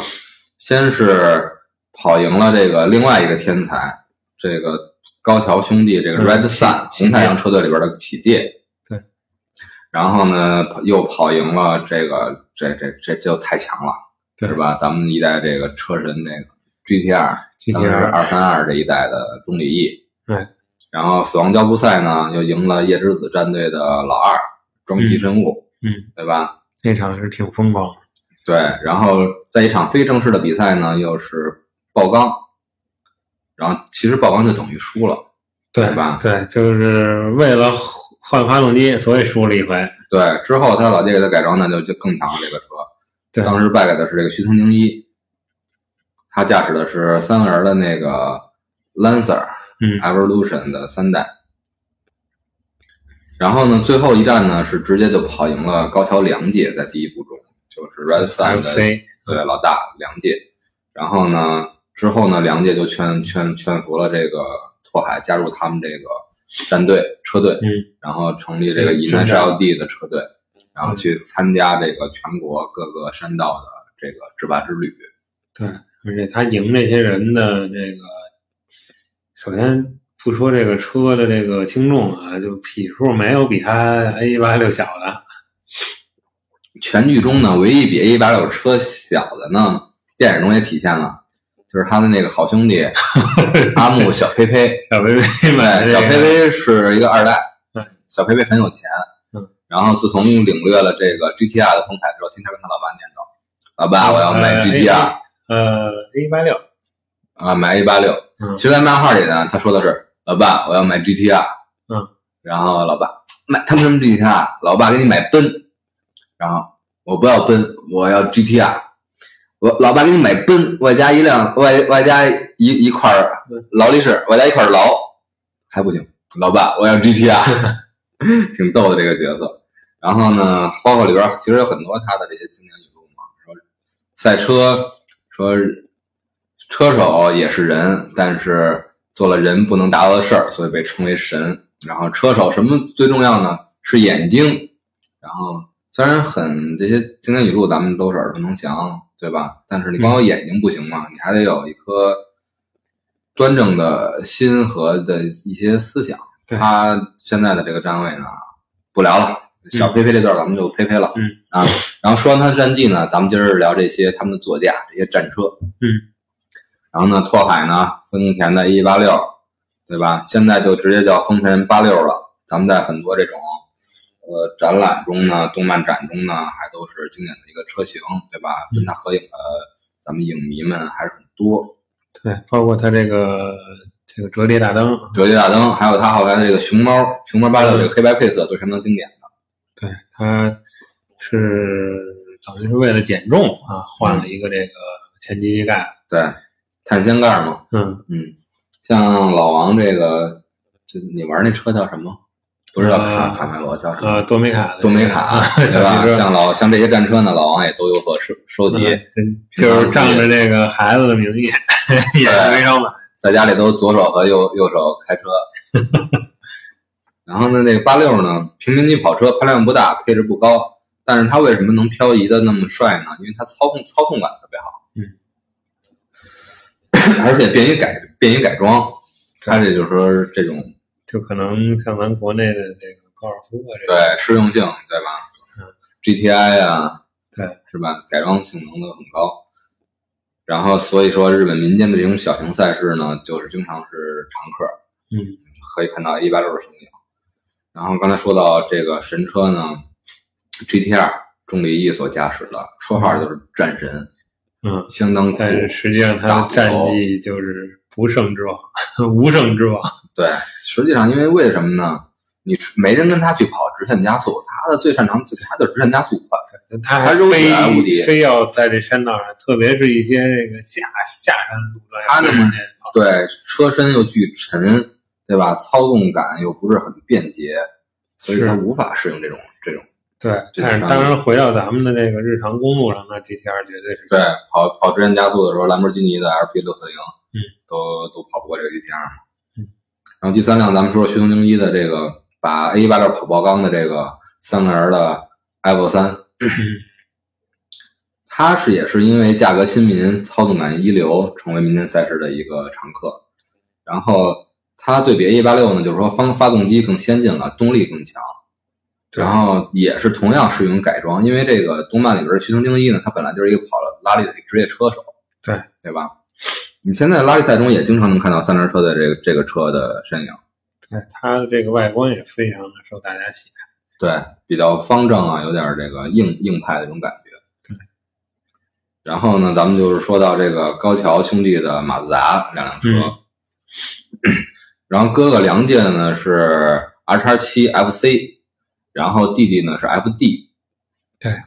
Speaker 4: 先是跑赢了这个另外一个天才，这个高桥兄弟，这个
Speaker 3: 嗯
Speaker 4: Red Sun 红太阳车队里边的启介。
Speaker 3: 对。
Speaker 4: 然后呢，又跑赢了这个，这这这就太强了，
Speaker 3: 对
Speaker 4: 是吧？咱们一代这个车神，这个
Speaker 3: GTR，GTR
Speaker 4: 二三二这一代的钟里义。
Speaker 3: 对。
Speaker 4: 然后死亡交布赛呢，又赢了夜之子战队的老二庄崎神武，
Speaker 3: 嗯，
Speaker 4: 对吧？
Speaker 3: 那场是挺风光。
Speaker 4: 对，然后在一场非正式的比赛呢，又是爆缸，然后其实曝光就等于输了，
Speaker 3: 对
Speaker 4: 对吧
Speaker 3: 对，就是为了换发动机，所以输了一回。
Speaker 4: 对，之后他老爹给他改装那，就就更强了这个车。
Speaker 3: 对，
Speaker 4: 当时败给的是这个徐藤宁一，他驾驶的是三轮的那个 Lancer
Speaker 3: 嗯
Speaker 4: Evolution 的三代。然后呢，最后一站呢是直接就跑赢了高桥良介，在第一部中就是 Red
Speaker 3: FC
Speaker 4: 对老大梁介。然后呢，之后呢，梁介就劝劝劝服了这个拓海加入他们这个战队车队，
Speaker 3: 嗯，
Speaker 4: 然后成立这个
Speaker 3: 是
Speaker 4: e
Speaker 3: 征
Speaker 4: n
Speaker 3: 战
Speaker 4: l d 的车队，然后去参加这个全国各个山道的这个制霸之旅。
Speaker 3: 对，而且他赢这些人的这个，首先不说这个车的这个轻重啊，就匹数没有比他 A 八六小的。
Speaker 4: 全剧中呢，唯一比 A 八六车小的呢，电影中也体现了，就是他的那个好兄弟 阿木小佩佩。
Speaker 3: 小薇薇买的
Speaker 4: 对，小佩佩是一个二代
Speaker 3: 对，
Speaker 4: 小佩佩很有钱。
Speaker 3: 嗯，
Speaker 4: 然后自从领略了这个 GTR 的风采之后，天天跟他老爸念叨：“老爸，我要买
Speaker 3: 呃
Speaker 4: GTR
Speaker 3: 呃 A 八六，
Speaker 4: 啊，买 A 八六。”
Speaker 3: 嗯
Speaker 4: 其实，在漫画里呢，他说的是：“老爸，我要买 GTR。”
Speaker 3: 嗯，
Speaker 4: 然后老爸买他们什么 GTR？老爸给你买奔，然后我不要奔，我要 GTR。我老爸给你买奔，外加一辆外外加一一块劳力士，外加一块劳，还不行。老爸，我要 GTR，挺逗的这个角色。然后呢，包括里边其实有很多他的这些经典语录嘛，说赛车，说车手也是人，但是做了人不能达到的事儿，所以被称为神。然后车手什么最重要呢？是眼睛。然后虽然很这些经典语录咱们都是耳熟能详，对吧？但是你光有眼睛不行嘛，你还得有一颗端正的心和的一些思想。他现在的这个站位呢，不聊了，小佩佩这段咱们就呸呸了。
Speaker 3: 嗯
Speaker 4: 啊，然后说完他的战绩呢，咱们今儿聊这些他们的座驾，这些战车。
Speaker 3: 嗯，
Speaker 4: 然后呢，拓海呢，丰田的 A 八六，对吧？现在就直接叫丰田八六了。咱们在很多这种呃展览中呢，动漫展中呢，还都是经典的一个车型，对吧？跟它合影的咱们影迷们还是很多。
Speaker 3: 对，包括他这个这个折叠大灯，
Speaker 4: 折叠大灯，还有它后来的这个熊猫，熊猫八六这个黑白配色都是相当经典的。
Speaker 3: 对，它是等于是为了减重啊，换了一个这个前机机盖。
Speaker 4: 对，碳纤盖嘛，
Speaker 3: 嗯，
Speaker 4: 嗯，像老王这个，这你玩那车叫什么？不是叫卡、
Speaker 3: 呃
Speaker 4: 卡梅罗，叫什么？
Speaker 3: 呃，多美卡
Speaker 4: 多美卡，对
Speaker 3: 小
Speaker 4: 吧像老像这些战车呢，老王也都有所收收集，
Speaker 3: 嗯就是仗着这个孩子的名义，也是没少买。
Speaker 4: 在家里都左手和右右手开车。然后呢，那个八六呢，平民级跑车，排量不大，配置不高，但是它为什么能漂移的那么帅呢？因为它操控操控感特别好，
Speaker 3: 嗯，
Speaker 4: 而且便于改便于改装，它这就是说这种
Speaker 3: 就可能像咱国内的这个高尔夫啊，这个
Speaker 4: 对适用性，对吧
Speaker 3: 嗯
Speaker 4: ？GTI 啊，
Speaker 3: 对，
Speaker 4: 是吧？改装性能都很高。然后所以说，日本民间的这种小型赛事呢，就是经常是常客，
Speaker 3: 嗯，
Speaker 4: 可以看到一八六的身影。然后刚才说到这个神车呢，GTR 钟离义所驾驶的，绰号就是战神，
Speaker 3: 嗯，
Speaker 4: 相当酷。
Speaker 3: 但是实际上他的战绩就是不胜之王，无胜之王。
Speaker 4: 对，实际上因为为什么呢？你没人跟他去跑直线加速，他的最擅长就他的直线加速快。
Speaker 3: 他还
Speaker 4: 是
Speaker 3: 非
Speaker 4: 无敌
Speaker 3: 非要在这山道上，特别是一些这个下下山路段，
Speaker 4: 他那么
Speaker 3: 对跑
Speaker 4: 对，车身又巨沉，对吧？操纵感又不是很便捷，所以他无法适应这种这种。
Speaker 3: 对，但是当然回到咱们的这个日常公路上，那 GTR 绝对是
Speaker 4: 对，跑跑直线加速的时候，兰博基尼的 LP 六四零
Speaker 3: 嗯，
Speaker 4: 都都跑不过这个 GTR 嘛。
Speaker 3: 嗯，
Speaker 4: 然后第三辆咱们说说徐东京一的这个把 A 1 8 6跑爆缸的这个三个人的 Evo 三，
Speaker 3: 嗯
Speaker 4: 它是也是因为价格亲民、操纵感一流，成为民间赛事的一个常客。然后它对比 A 1 8 6呢，就是说方发动机更先进了，动力更强。然后也是同样适用改装，因为这个动漫里边的徐藤精一呢，他本来就是一个跑了拉力的职业车手，
Speaker 3: 对
Speaker 4: 对吧？你现在拉力赛中也经常能看到三轮车的这个这个车的身影，
Speaker 3: 对，它的这个外观也非常的受大家喜爱。
Speaker 4: 对，比较方正啊，有点这个硬硬派的这种感觉。
Speaker 3: 对。
Speaker 4: 然后呢，咱们就是说到这个高桥兄弟的马自达两辆车，
Speaker 3: 嗯
Speaker 4: 然后哥哥梁健呢是 R 叉七 FC，然后弟弟呢是 FD。
Speaker 3: 对，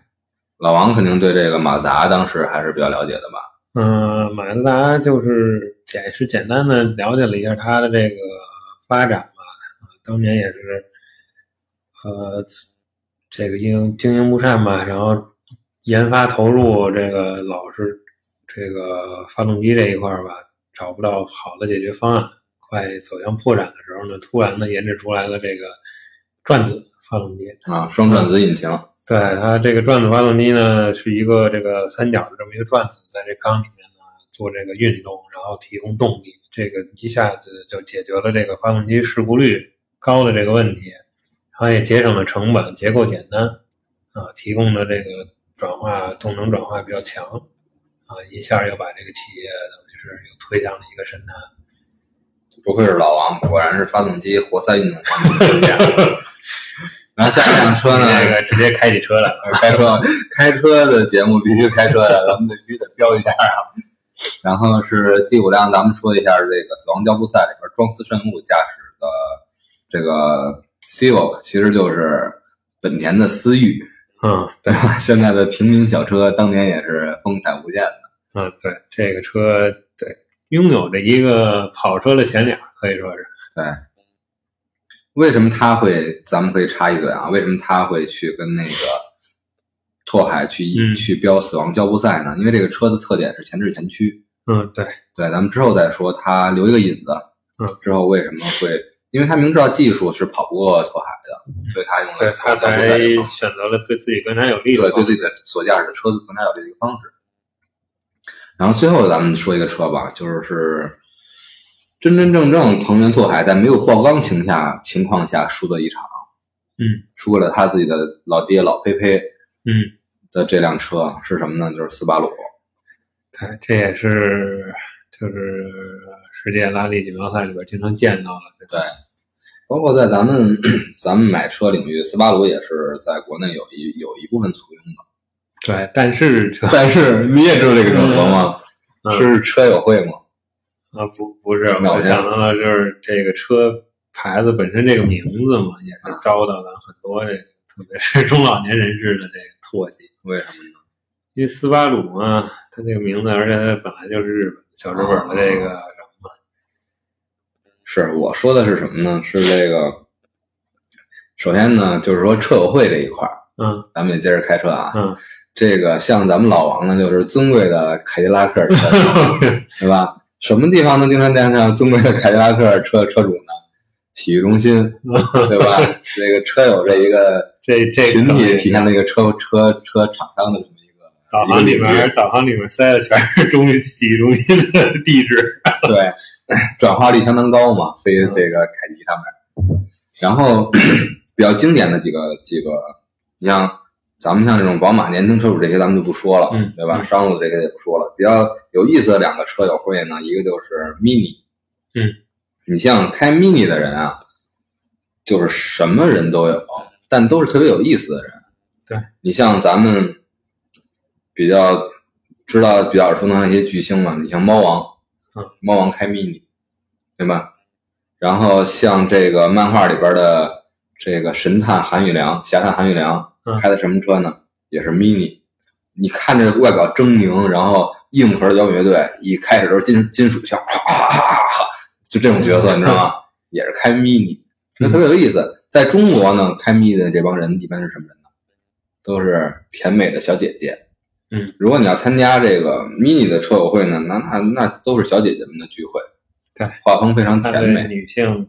Speaker 4: 老王肯定对这个马自达当时还是比较了解的吧？
Speaker 3: 嗯，马自达就是也是简单的了解了一下它的这个发展吧。啊，当年也是，呃，这个经经营不善吧，然后研发投入这个老是这个发动机这一块儿吧，找不到好的解决方案，快走向破产的时候呢，突然呢研制出来了这个转子发动机。
Speaker 4: 啊，双转子引擎，
Speaker 3: 对它这个转子发动机呢，是一个这个三角的这么一个转子，在这缸里面呢做这个运动，然后提供动力，这个一下子就解决了这个发动机事故率高的这个问题，然后也节省了成本，结构简单，啊，提供的这个转化动能转化比较强，啊，一下又把这个企业等于是又推向了一个神坛。
Speaker 4: 不愧是老王，果然是发动机活塞运动方面的专家。然后下一辆车呢，
Speaker 3: 这个直接开起车来了，
Speaker 4: 开车开车的节目必须开车的，咱们必须得标一下啊。然后是第五辆，咱们说一下这个死亡交步赛里边庄司慎吾驾驶的这个 Civic，其实就是本田的思域，
Speaker 3: 嗯
Speaker 4: 对吧？现在的平民小车，当年也是风采无限的。
Speaker 3: 嗯，对，这个车对拥有着一个跑车的前脸，可以说是。
Speaker 4: 对，为什么他会？咱们可以插一嘴啊，为什么他会去跟那个拓海去、
Speaker 3: 嗯
Speaker 4: 去飙死亡交互赛呢？因为这个车的特点是前置前驱。
Speaker 3: 嗯，对，
Speaker 4: 对，咱们之后再说。他留一个引子，
Speaker 3: 嗯，
Speaker 4: 之后为什么会？因为他明知道技术是跑不过拓海的，所以他用了
Speaker 3: 他才选择了对自己更加有利的
Speaker 4: 对。对自己的所驾驶的车子更加有利的一个方式。然后最后咱们说一个车吧，就是真真正正藤原拓海在没有爆缸情下情况下输的一场，
Speaker 3: 嗯，
Speaker 4: 输给了他自己的老爹老佩佩
Speaker 3: 嗯，
Speaker 4: 的这辆车是什么呢？就是斯巴鲁。
Speaker 3: 对，这也是就是世界拉力锦标赛里边经常见到的。
Speaker 4: 对，包括在咱们 咱们买车领域，斯巴鲁也是在国内有一有一部分簇拥的。
Speaker 3: 对，但是这
Speaker 4: 但是你也知道这个整合吗？
Speaker 3: 嗯
Speaker 4: 是车友会吗？
Speaker 3: 啊不不是，
Speaker 4: 那我
Speaker 3: 想到了就是这个车牌子本身这个名字嘛，也是招到了很多这个特别是中老年人士的这个唾弃。
Speaker 4: 为什么呢？
Speaker 3: 因为斯巴鲁嘛，它这个名字，而且它本来就是日本小日本的这个什么嘛，
Speaker 4: 是我说的是什么呢？是这个，首先呢，就是说车友会这一块儿，
Speaker 3: 嗯
Speaker 4: 咱们也接着开车啊。
Speaker 3: 嗯，
Speaker 4: 这个像咱们老王呢，就是尊贵的凯迪拉克车主，对吧？什么地方能经常见上尊贵的凯迪拉克车车主呢？洗浴中心，对吧？这个车友这一个
Speaker 3: 这这
Speaker 4: 群体体现了一个车车车厂商的这么一个
Speaker 3: 导航里面导航里面塞的全是中洗浴中心的地址。
Speaker 4: 对，转化率相当高嘛，飞这个凯迪上面。然后 比较经典的几个几个，你像咱们像这种宝马年轻车主这些，咱们就不说了，
Speaker 3: 嗯
Speaker 4: 对吧？
Speaker 3: 嗯
Speaker 4: 商务这些也不说了。比较有意思的两个车友会呢，一个就是 Mini，
Speaker 3: 嗯，
Speaker 4: 你像开 Mini 的人啊，就是什么人都有，但都是特别有意思的人。
Speaker 3: 对
Speaker 4: 你像咱们比较知道比较耳熟能详的一些巨星嘛，你像猫王，
Speaker 3: 嗯，
Speaker 4: 猫王开 mini，对吧？然后像这个漫画里边的这个神探韩宇良、侠探韩宇良
Speaker 3: 嗯
Speaker 4: 开的什么车呢？也是 mini。你看着外表狰狞，然后硬核的摇滚乐队，一开始都是金金属腔，啊啊啊啊啊就这种角色，你知道吗？也是开 mini，那特别有意思。在中国呢，开 mini 的这帮人一般是什么人呢？都是甜美的小姐姐，
Speaker 3: 嗯，
Speaker 4: 如果你要参加这个 mini 的车友会呢，那那那都是小姐姐们的聚会，
Speaker 3: 对，
Speaker 4: 画风非常甜美。
Speaker 3: 女性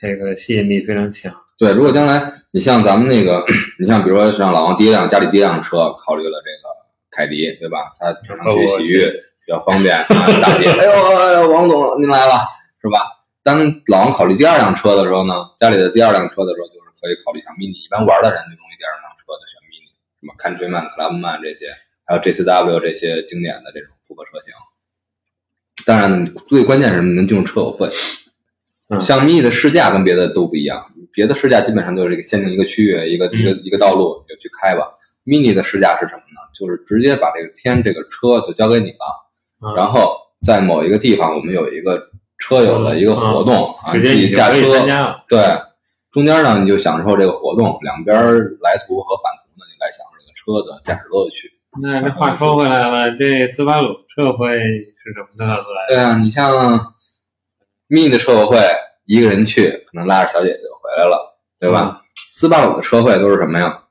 Speaker 3: 这个吸引力非常强。
Speaker 4: 对，如果将来你像咱们那个，你像比如说像老王第一辆家里第一辆车，考虑了这个凯迪，对吧？他经常去洗浴比较方便啊，大姐，哎呦，哎呦王总您来了，是吧？当老王考虑第二辆车的时候呢，家里的第二辆车的时候，就是可以考虑像 mini，一般玩的人就容易第二辆车就选 mini，什么 Countryman、Clubman 这些，还有 JCW 这些经典的这种复合车型。当然，最关键是什么？能进入车友会。
Speaker 3: 嗯
Speaker 4: 像 mini 的试驾跟别的都不一样，别的试驾基本上就是这个限定一个区域、一个一个一个道路，你就去开吧。mini 的试驾是什么呢？就是直接把这个天这个车就交给你了，
Speaker 3: 嗯
Speaker 4: 然后在某一个地方，我们有一个车友的一个活动啊，
Speaker 3: 直接
Speaker 4: 你自己驾车。对，中间呢你就享受这个活动，两边来途和返途呢，你来享受这个车的驾驶乐趣。
Speaker 3: 那这话说回来了，这斯巴鲁车友会是什么特色呀？
Speaker 4: 对啊，你像 mini 的车友会，一个人去可能拉着小姐姐来了，对吧？斯巴鲁的车会都是什么呀？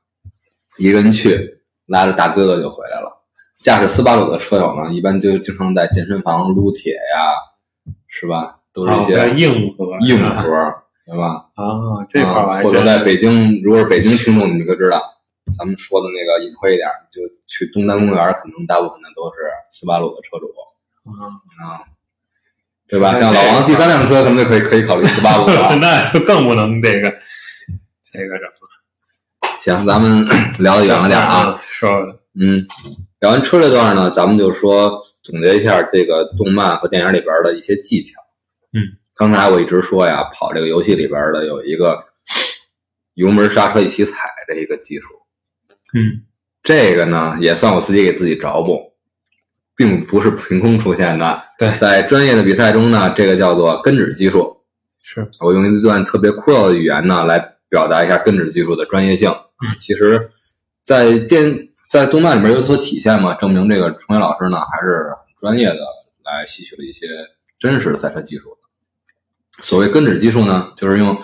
Speaker 4: 一个人去，拉着大哥哥就回来了。驾驶斯巴鲁的车友呢，一般就经常在健身房撸铁呀，是吧？都是一
Speaker 3: 哦
Speaker 4: 些
Speaker 3: 硬核
Speaker 4: 硬核，对吧？
Speaker 3: 啊，这块儿
Speaker 4: 或者在北京，如果是北京听众，你们就知道，咱们说的那个隐晦一点，就去东单公园，可能大部分的都是斯巴鲁的车主
Speaker 3: 啊
Speaker 4: 啊，对吧？像老王第三辆车，咱们就可以可以考虑斯巴鲁了。
Speaker 3: 那就更不能这个这个什么
Speaker 4: 行，咱们聊的远了点啊。，
Speaker 3: 说的
Speaker 4: 嗯，聊完车这段呢，咱们就说总结一下这个动漫和电影里边的一些技巧。
Speaker 3: 嗯，
Speaker 4: 刚才我一直说呀，跑这个游戏里边的有一个油门刹车一起踩这一个技术。
Speaker 3: 嗯
Speaker 4: 这个呢，也算我自己给自己找补，并不是凭空出现的。
Speaker 3: 对
Speaker 4: 在专业的比赛中呢，这个叫做根指技术。
Speaker 3: 是
Speaker 4: 我用一段特别枯燥的语言呢，来表达一下根指技术的专业性。
Speaker 3: 嗯
Speaker 4: 其实，在电在动漫里面有所体现嘛，证明这个崇伟老师呢还是很专业的来吸取了一些真实的赛车技术的。所谓根指技术呢，就是用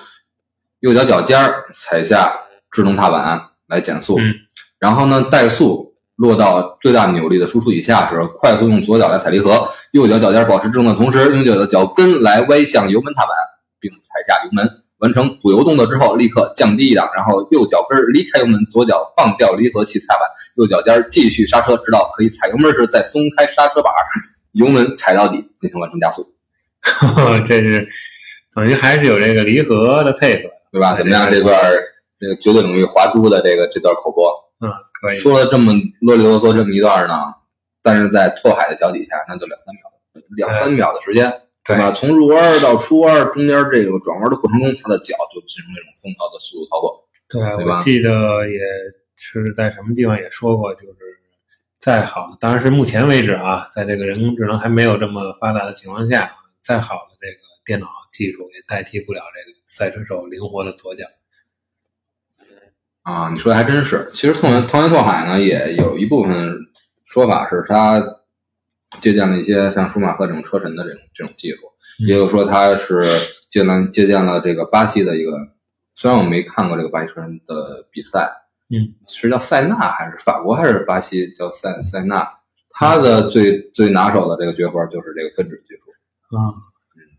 Speaker 4: 右脚脚尖儿踩下制动踏板来减速，
Speaker 3: 嗯
Speaker 4: 然后呢怠速落到最大扭力的输出以下时，快速用左脚来踩离合，右脚脚尖保持制动的同时，用右脚的脚跟来歪向油门踏板，并踩下油门。完成补油动作之后，立刻降低一档，然后右脚跟儿离开油门，左脚放掉离合器踏板，右脚尖儿继续刹车，直到可以踩油门时再松开刹车板儿，油门踩到底，进行完成加速，
Speaker 3: 这是等于还是有这个离合的配合，
Speaker 4: 对吧？怎么样？这段儿这个绝对领域滑珠的这个这段口播，
Speaker 3: 嗯，可以，
Speaker 4: 说了这么啰里啰嗦这么一段呢，但是在拓海的脚底下，那就两三秒，两三秒的时间，
Speaker 3: 对
Speaker 4: 吧？从入弯到出弯中间这个转弯的过程中，他的脚就进入那种风骚的速度操作。
Speaker 3: 对，
Speaker 4: 对吧
Speaker 3: 我记得也是在什么地方也说过，就是再好，当然是目前为止啊，在这个人工智能还没有这么发达的情况下，再好的这个电脑技术也代替不了这个赛车手灵活的左脚。
Speaker 4: 啊，你说的还真是。其实藤原藤原拓海呢，也有一部分说法是他借鉴了一些像舒马赫这种车神的这种这种技术，
Speaker 3: 嗯
Speaker 4: 也有说他是借了借鉴了这个巴西的一个，虽然我没看过这个巴西车神的比赛，
Speaker 3: 嗯，
Speaker 4: 是叫塞纳还是法国还是巴西叫塞塞纳，他的最最拿手的这个绝活就是这个根指技术，
Speaker 3: 啊，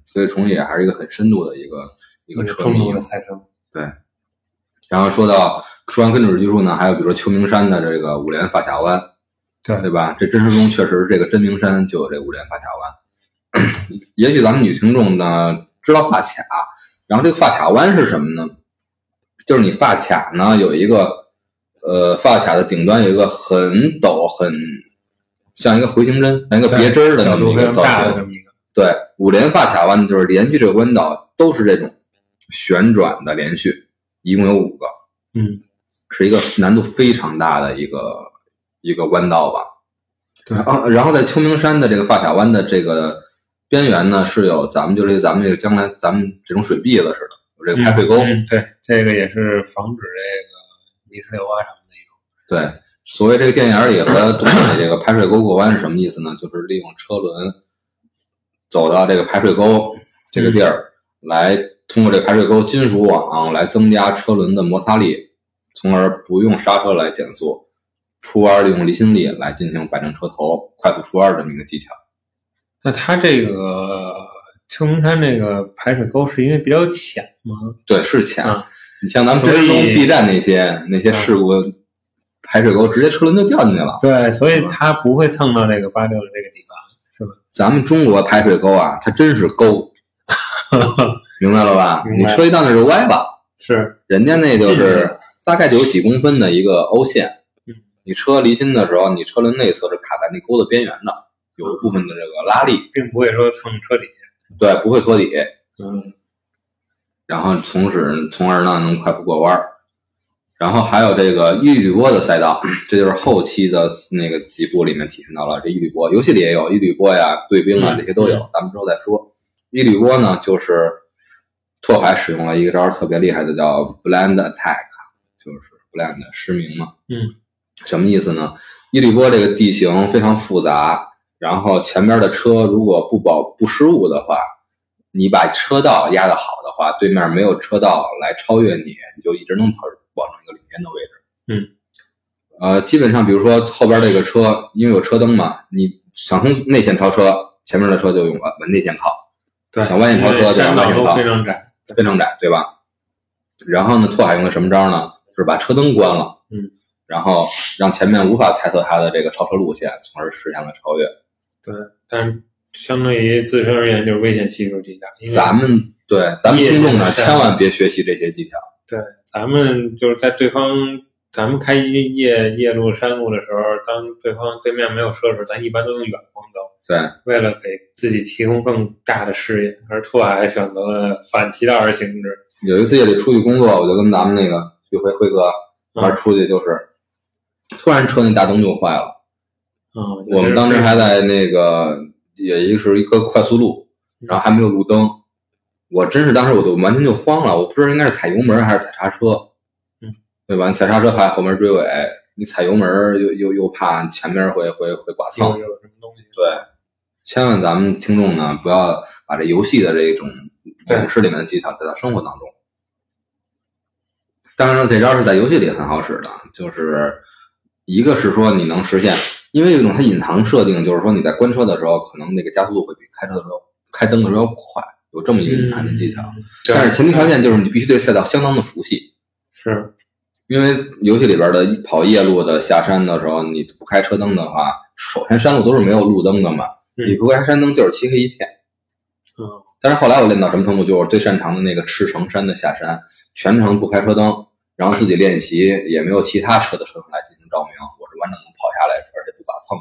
Speaker 4: 所以重野还是一个很深度的一个一个车迷
Speaker 3: 中度的。赛车，对
Speaker 4: 然后说到说完根指技术呢，还有比如说秋名山的这个五连发卡弯，
Speaker 3: 对
Speaker 4: 对吧？这真实中确实这个真名山就有这五连发卡弯。也许咱们女听众呢知道发卡，然后这个发卡弯是什么呢？就是你发卡呢有一个呃发卡的顶端有一个很陡很像一个回形针，像一个别针儿的那么一个造型。对，五连发卡弯就是连续这个弯道都是这种旋转的连续，一共有五个。
Speaker 3: 嗯，
Speaker 4: 是一个难度非常大的一个一个弯道吧。
Speaker 3: 对
Speaker 4: 啊，然后在秋名山的这个发卡湾的这个边缘呢，是有咱们就这咱们这个将来咱们这种水篦子似的，有这个排水沟。
Speaker 3: 嗯，对，这个也是防止这个泥石流啊什么的一种。
Speaker 4: 对，所谓这个电影里和动漫里这个排水沟过弯是什么意思呢？就是利用车轮走到这个排水沟这个地儿，来通过这个排水沟金属网来增加车轮的摩擦力，从而不用刹车来减速，出弯利用离心力来进行摆正车头、快速出弯这么一个技巧。
Speaker 3: 那它这个秋名山这个排水沟是因为比较浅吗？
Speaker 4: 对，是浅。
Speaker 3: 啊
Speaker 4: 你像咱们中 B 站那些那些事故，排水沟直接车轮就掉进去了。
Speaker 3: 对，所以它不会蹭到这个八六的这个地方，是吧？
Speaker 4: 咱们中国排水沟啊，它真是沟，明白了吧？你车一到那就歪了，
Speaker 3: 是，
Speaker 4: 人家那就是大概就有几公分的一个凹陷
Speaker 3: 嗯。
Speaker 4: 你车离心的时候，你车轮内侧是卡在那沟的边缘的，有一部分的这个拉力，
Speaker 3: 并不会说蹭车底。
Speaker 4: 对，不会托底，
Speaker 3: 嗯，
Speaker 4: 然后从使从而呢能快速过弯儿。然后还有这个一缕波的赛道，这就是后期的那个几部里面体现到了这一缕波，游戏里也有一缕波呀、对兵啊
Speaker 3: 嗯
Speaker 4: 这些都有，咱们之后再说。一缕波呢，就是拓海使用了一个招特别厉害的叫 Blind Attack，就是 Bland 失明嘛。
Speaker 3: 嗯，
Speaker 4: 什么意思呢？伊利波这个地形非常复杂，然后前边的车如果不保不失误的话，你把车道压得好的话，对面没有车道来超越你，你就一直能跑保证一个领先的位置。
Speaker 3: 嗯，
Speaker 4: 呃，基本上比如说后边这个车，因为有车灯嘛，你想从内线超车，前面的车就用往往内线靠，
Speaker 3: 对，
Speaker 4: 小弯线超车就往外线靠
Speaker 3: 非常窄。
Speaker 4: 非常窄，对吧？然后呢，拓海用的什么招呢？就是把车灯关了，
Speaker 3: 嗯，
Speaker 4: 然后让前面无法猜测他的这个超车路线，从而实现了超越。
Speaker 3: 对，但是相对于自身而言，就是危险系数极大。
Speaker 4: 咱们对咱们听众呢，千万别学习这些技巧。
Speaker 3: 对，咱们就是在对方咱们开夜夜路山路的时候，当对方对面没有车时，咱一般都用远光灯，
Speaker 4: 对，
Speaker 3: 为了给自己提供更大的视野。而拓海选择了反其道而行之。
Speaker 4: 有一次夜里出去工作，我就跟咱们那个旭辉辉哥一块儿出去，就是突然车那大灯就坏了。
Speaker 3: 啊、
Speaker 4: 我们当时还在那个也一个是一个快速路，然后还没有路灯。我真是当时我都完全就慌了，我不知道应该是踩油门还是踩刹车，
Speaker 3: 嗯，
Speaker 4: 对吧？你踩刹车怕后面追尾，你踩油门又又又怕前面会会会剐蹭
Speaker 3: 有。什么东西？
Speaker 4: 对，千万咱们听众呢不要把这游戏的这种
Speaker 3: 对
Speaker 4: 影视里面的技巧带到生活当中。当然了，这招是在游戏里很好使的，就是一个是说你能实现，因为有一种它隐藏设定，就是说你在关车的时候，可能那个加速度会比开车的时候开灯的时候要快，有这么一个隐含的技巧。
Speaker 3: 嗯
Speaker 4: 但是前提条件就是你必须对赛道相当的熟悉，
Speaker 3: 是
Speaker 4: 因为游戏里边的跑夜路的下山的时候，你不开车灯的话，首先山路都是没有路灯的嘛，
Speaker 3: 嗯
Speaker 4: 你不开山灯就是漆黑一片。
Speaker 3: 嗯，
Speaker 4: 但是后来我练到什么程度，就是最擅长的那个赤城山的下山，全程不开车灯，然后自己练习，也没有其他车的车灯来进行照明，我是完整能跑下来，而且不剐蹭。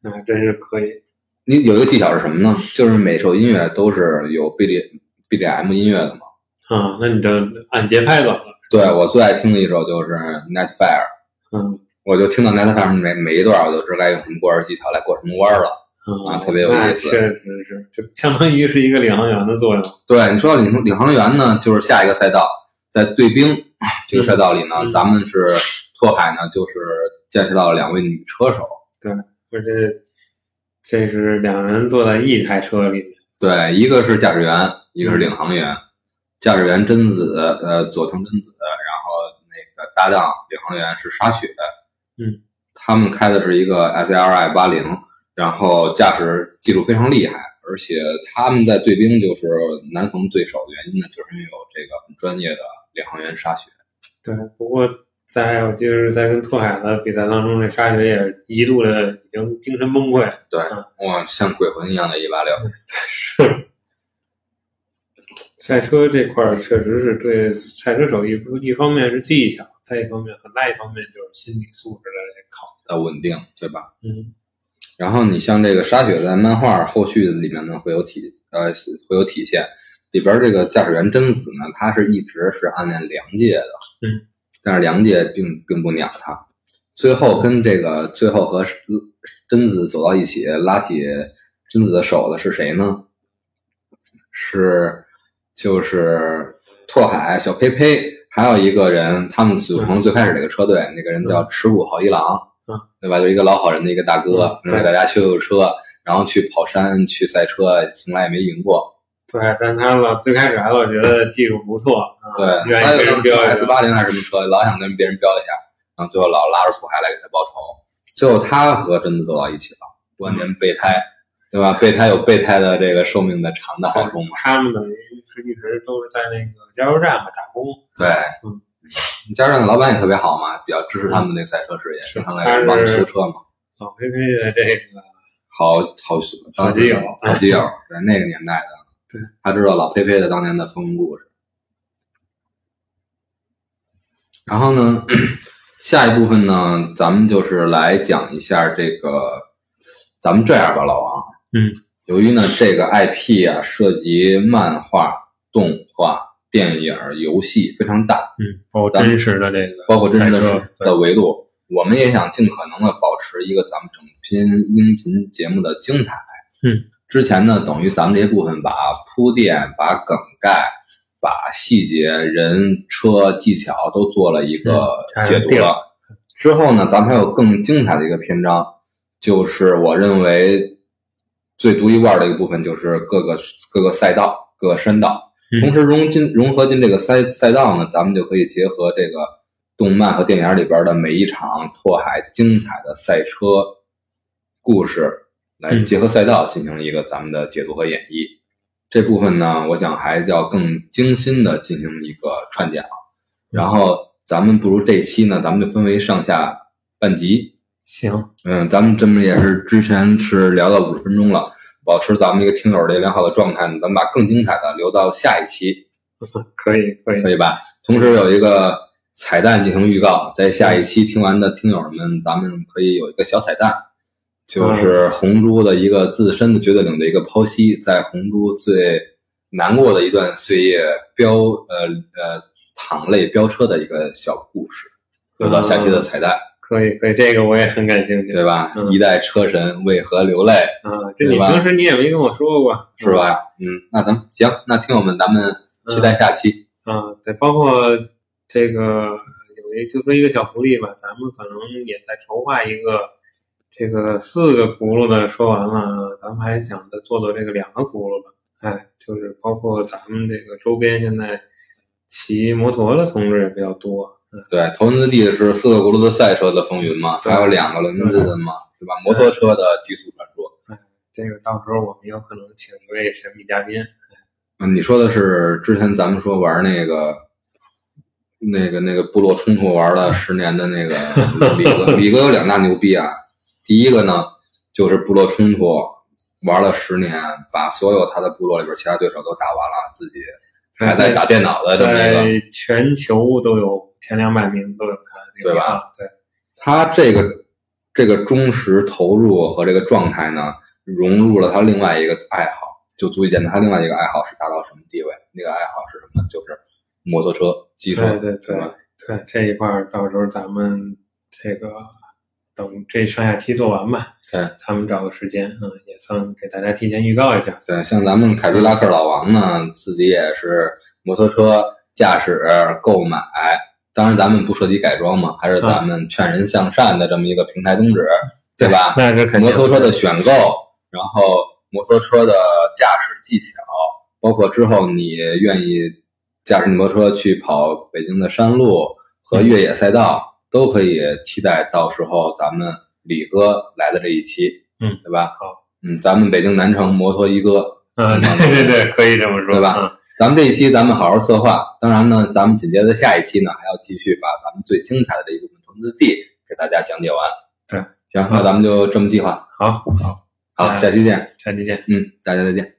Speaker 3: 那还真是可以。
Speaker 4: 你有一个技巧是什么呢？就是每首音乐都是有 B D B D M 音乐的嘛。
Speaker 3: 啊，那你就按节拍走了。
Speaker 4: 对我最爱听的一首就是 Night Fire，
Speaker 3: 嗯
Speaker 4: 我就听到 Night Fire 每每一段，我就知道该用什么过弯技巧来过什么弯了。
Speaker 3: 嗯
Speaker 4: 啊特别有意思
Speaker 3: 确实是，就相当于是一个领航员的作用。
Speaker 4: 对你说到领领航员呢，就是下一个赛道，在对兵这个赛道里呢，
Speaker 3: 嗯
Speaker 4: 咱们是拓海呢，就是见识到了两位女车手。
Speaker 3: 对而且这是两人坐在一台车里面。
Speaker 4: 对，一个是驾驶员，一个是领航员。驾驶员真子，呃，佐藤真子，然后那个搭档领航员是沙雪。
Speaker 3: 嗯，
Speaker 4: 他们开的是一个 S L I 八零，然后驾驶技术非常厉害，而且他们在对兵就是难逢对手的原因呢，就是因为有这个很专业的领航员沙雪。
Speaker 3: 对，不过在我记得是在跟拓海的比赛当中，这沙雪也一度的已经精神崩溃。
Speaker 4: 对
Speaker 3: 嗯，
Speaker 4: 哇，像鬼魂一样的一八六。
Speaker 3: 是。赛车这块儿确实是对赛车手一一方面是技巧，再一方面很大一方面就是心理素质的考
Speaker 4: 的，稳定，对吧？
Speaker 3: 嗯
Speaker 4: 然后你像这个沙雪在漫画后续里面呢会有体呃会有体现，里边这个驾驶员贞子呢，他是一直是暗恋梁介的，
Speaker 3: 嗯，
Speaker 4: 但是梁介并并不鸟他，最后跟这个最后和贞子走到一起，拉起贞子的手的是谁呢？是就是拓海、小呸呸，还有一个人，他们组成最开始这个车队，那个人叫持谷浩一郎，
Speaker 3: 嗯，
Speaker 4: 对吧？就一个老好人的一个大哥，
Speaker 3: 嗯
Speaker 4: 给大家修修车，然后去跑山、去赛车，从来也没赢过。
Speaker 3: 对，但他老最开始还老觉得技术不错，啊
Speaker 4: 对，
Speaker 3: 愿意跟
Speaker 4: 还有
Speaker 3: 人飙一
Speaker 4: S。八零还是什么车，老想跟别人飙一下。然后最后老拉着土海来给他报仇，最后他和贞子走到一起了，多年备胎，对吧？备胎有备胎的这个寿命的长的好处嘛。
Speaker 3: 他们等于是一直都是在那个加油站嘛打工，
Speaker 4: 对，
Speaker 3: 嗯，
Speaker 4: 加油站的老板也特别好嘛，比较支持他们那赛车事业，经常来帮修车嘛。
Speaker 3: 老佩佩的这个
Speaker 4: 好好
Speaker 3: 好基友
Speaker 4: 好基友，在那个年代的，
Speaker 3: 对，
Speaker 4: 他知道老佩佩的当年的风云故事。然后呢，下一部分呢，咱们就是来讲一下这个，咱们这样吧，老王，
Speaker 3: 嗯，
Speaker 4: 由于呢这个 IP 啊涉及漫画、动画、电影、游戏非常大，
Speaker 3: 嗯，包括
Speaker 4: 咱
Speaker 3: 真实的这个，
Speaker 4: 包括真实的的维度，我们也想尽可能的保持一个咱们整篇音频节目的精彩。
Speaker 3: 嗯，
Speaker 4: 之前呢，等于咱们这些部分把铺垫、把梗概、把细节、人、车、技巧都做了一个
Speaker 3: 嗯
Speaker 4: 解读
Speaker 3: 定
Speaker 4: 了。之后呢，咱们还有更精彩的一个篇章，就是我认为最独一无二的一个部分，就是各个各个赛道、各个山道。
Speaker 3: 嗯
Speaker 4: 同时融进融合进这个赛赛道呢，咱们就可以结合这个动漫和电影里边的每一场拓海精彩的赛车故事，来
Speaker 3: 嗯
Speaker 4: 结合赛道进行一个咱们的解读和演绎。这部分呢，我想还要更精心的进行一个串讲。然后咱们不如这期呢，咱们就分为上下半集。
Speaker 3: 行，
Speaker 4: 嗯，咱们这么也是之前是聊到五十分钟了，保持咱们一个听友的良好的状态呢，咱们把更精彩的留到下一期，
Speaker 3: 可以可以。
Speaker 4: 可以吧？同时有一个彩蛋进行预告，在下一期听完的听友们，咱们可以有一个小彩蛋，就是红猪的一个自身的绝对领的一个剖析，在红猪最难过的一段岁月飙呃呃淌泪飙车的一个小故事，留到下期的彩蛋，
Speaker 3: 可以可以，这个我也很感兴趣，
Speaker 4: 对吧？
Speaker 3: 嗯
Speaker 4: 一代车神为何流泪？
Speaker 3: 啊，这你平时你也没跟我说过，
Speaker 4: 是吧？嗯，那咱们行，那听友们，咱们期待下期。
Speaker 3: 啊，对，包括这个有一就说一个小福利吧，咱们可能也在筹划一个这个四个轱辘的，说完了，咱们还想再做做这个两个轱辘的，哎，就是包括咱们这个周边现在骑摩托的同志也比较多，
Speaker 4: 对，头文字 D 是四个轱辘的赛车的风云嘛，还有两个轮子的嘛，对吧？摩托车的极速传说。
Speaker 3: 这个到时候我们有可能请一位神秘嘉宾，
Speaker 4: 嗯，你说的是之前咱们说玩那个。那个那个部落冲突玩了十年的那个 李哥，李哥有两大牛逼啊！第一个呢，就是部落冲突玩了十年，把所有他的部落里边其他对手都打完了，自己还在打电脑的这么一个
Speaker 3: 在全球都有前两百名都有他
Speaker 4: 对吧
Speaker 3: 啊？对，
Speaker 4: 他这个这个忠实投入和这个状态呢，融入了他另外一个爱好，就足以见得他另外一个爱好是达到什么地位。那个爱好是什么呢？就是摩托车、机车，
Speaker 3: 对对对
Speaker 4: 吧？
Speaker 3: 对这一块儿，到时候咱们这个等这上下期做完吧，
Speaker 4: 对，
Speaker 3: 他们找个时间，嗯，也算给大家提前预告一下。
Speaker 4: 对，像咱们凯迪拉克老王呢，自己也是摩托车驾驶、购买，当然咱们不涉及改装嘛，还是咱们劝人向善的这么一个平台宗旨，对吧？
Speaker 3: 那是肯定
Speaker 4: 摩托车的选购，然后摩托车的驾驶技巧，包括之后你愿意驾驶摩托车去跑北京的山路和越野赛道，都可以期待到时候咱们李哥来的这一期，
Speaker 3: 嗯，
Speaker 4: 对吧？
Speaker 3: 好，
Speaker 4: 嗯，咱们北京南城摩托一哥，
Speaker 3: 嗯，对对对，可以这么说，
Speaker 4: 对吧咱们这一期咱们好好策划，当然呢，咱们紧接着下一期呢还要继续把咱们最精彩的这一部分投资地给大家讲解完。
Speaker 3: 对，
Speaker 4: 行，那咱们就这么计划。
Speaker 3: 嗯？好，好，
Speaker 4: 好，下期见。
Speaker 3: 下期见。
Speaker 4: 嗯，大家再见。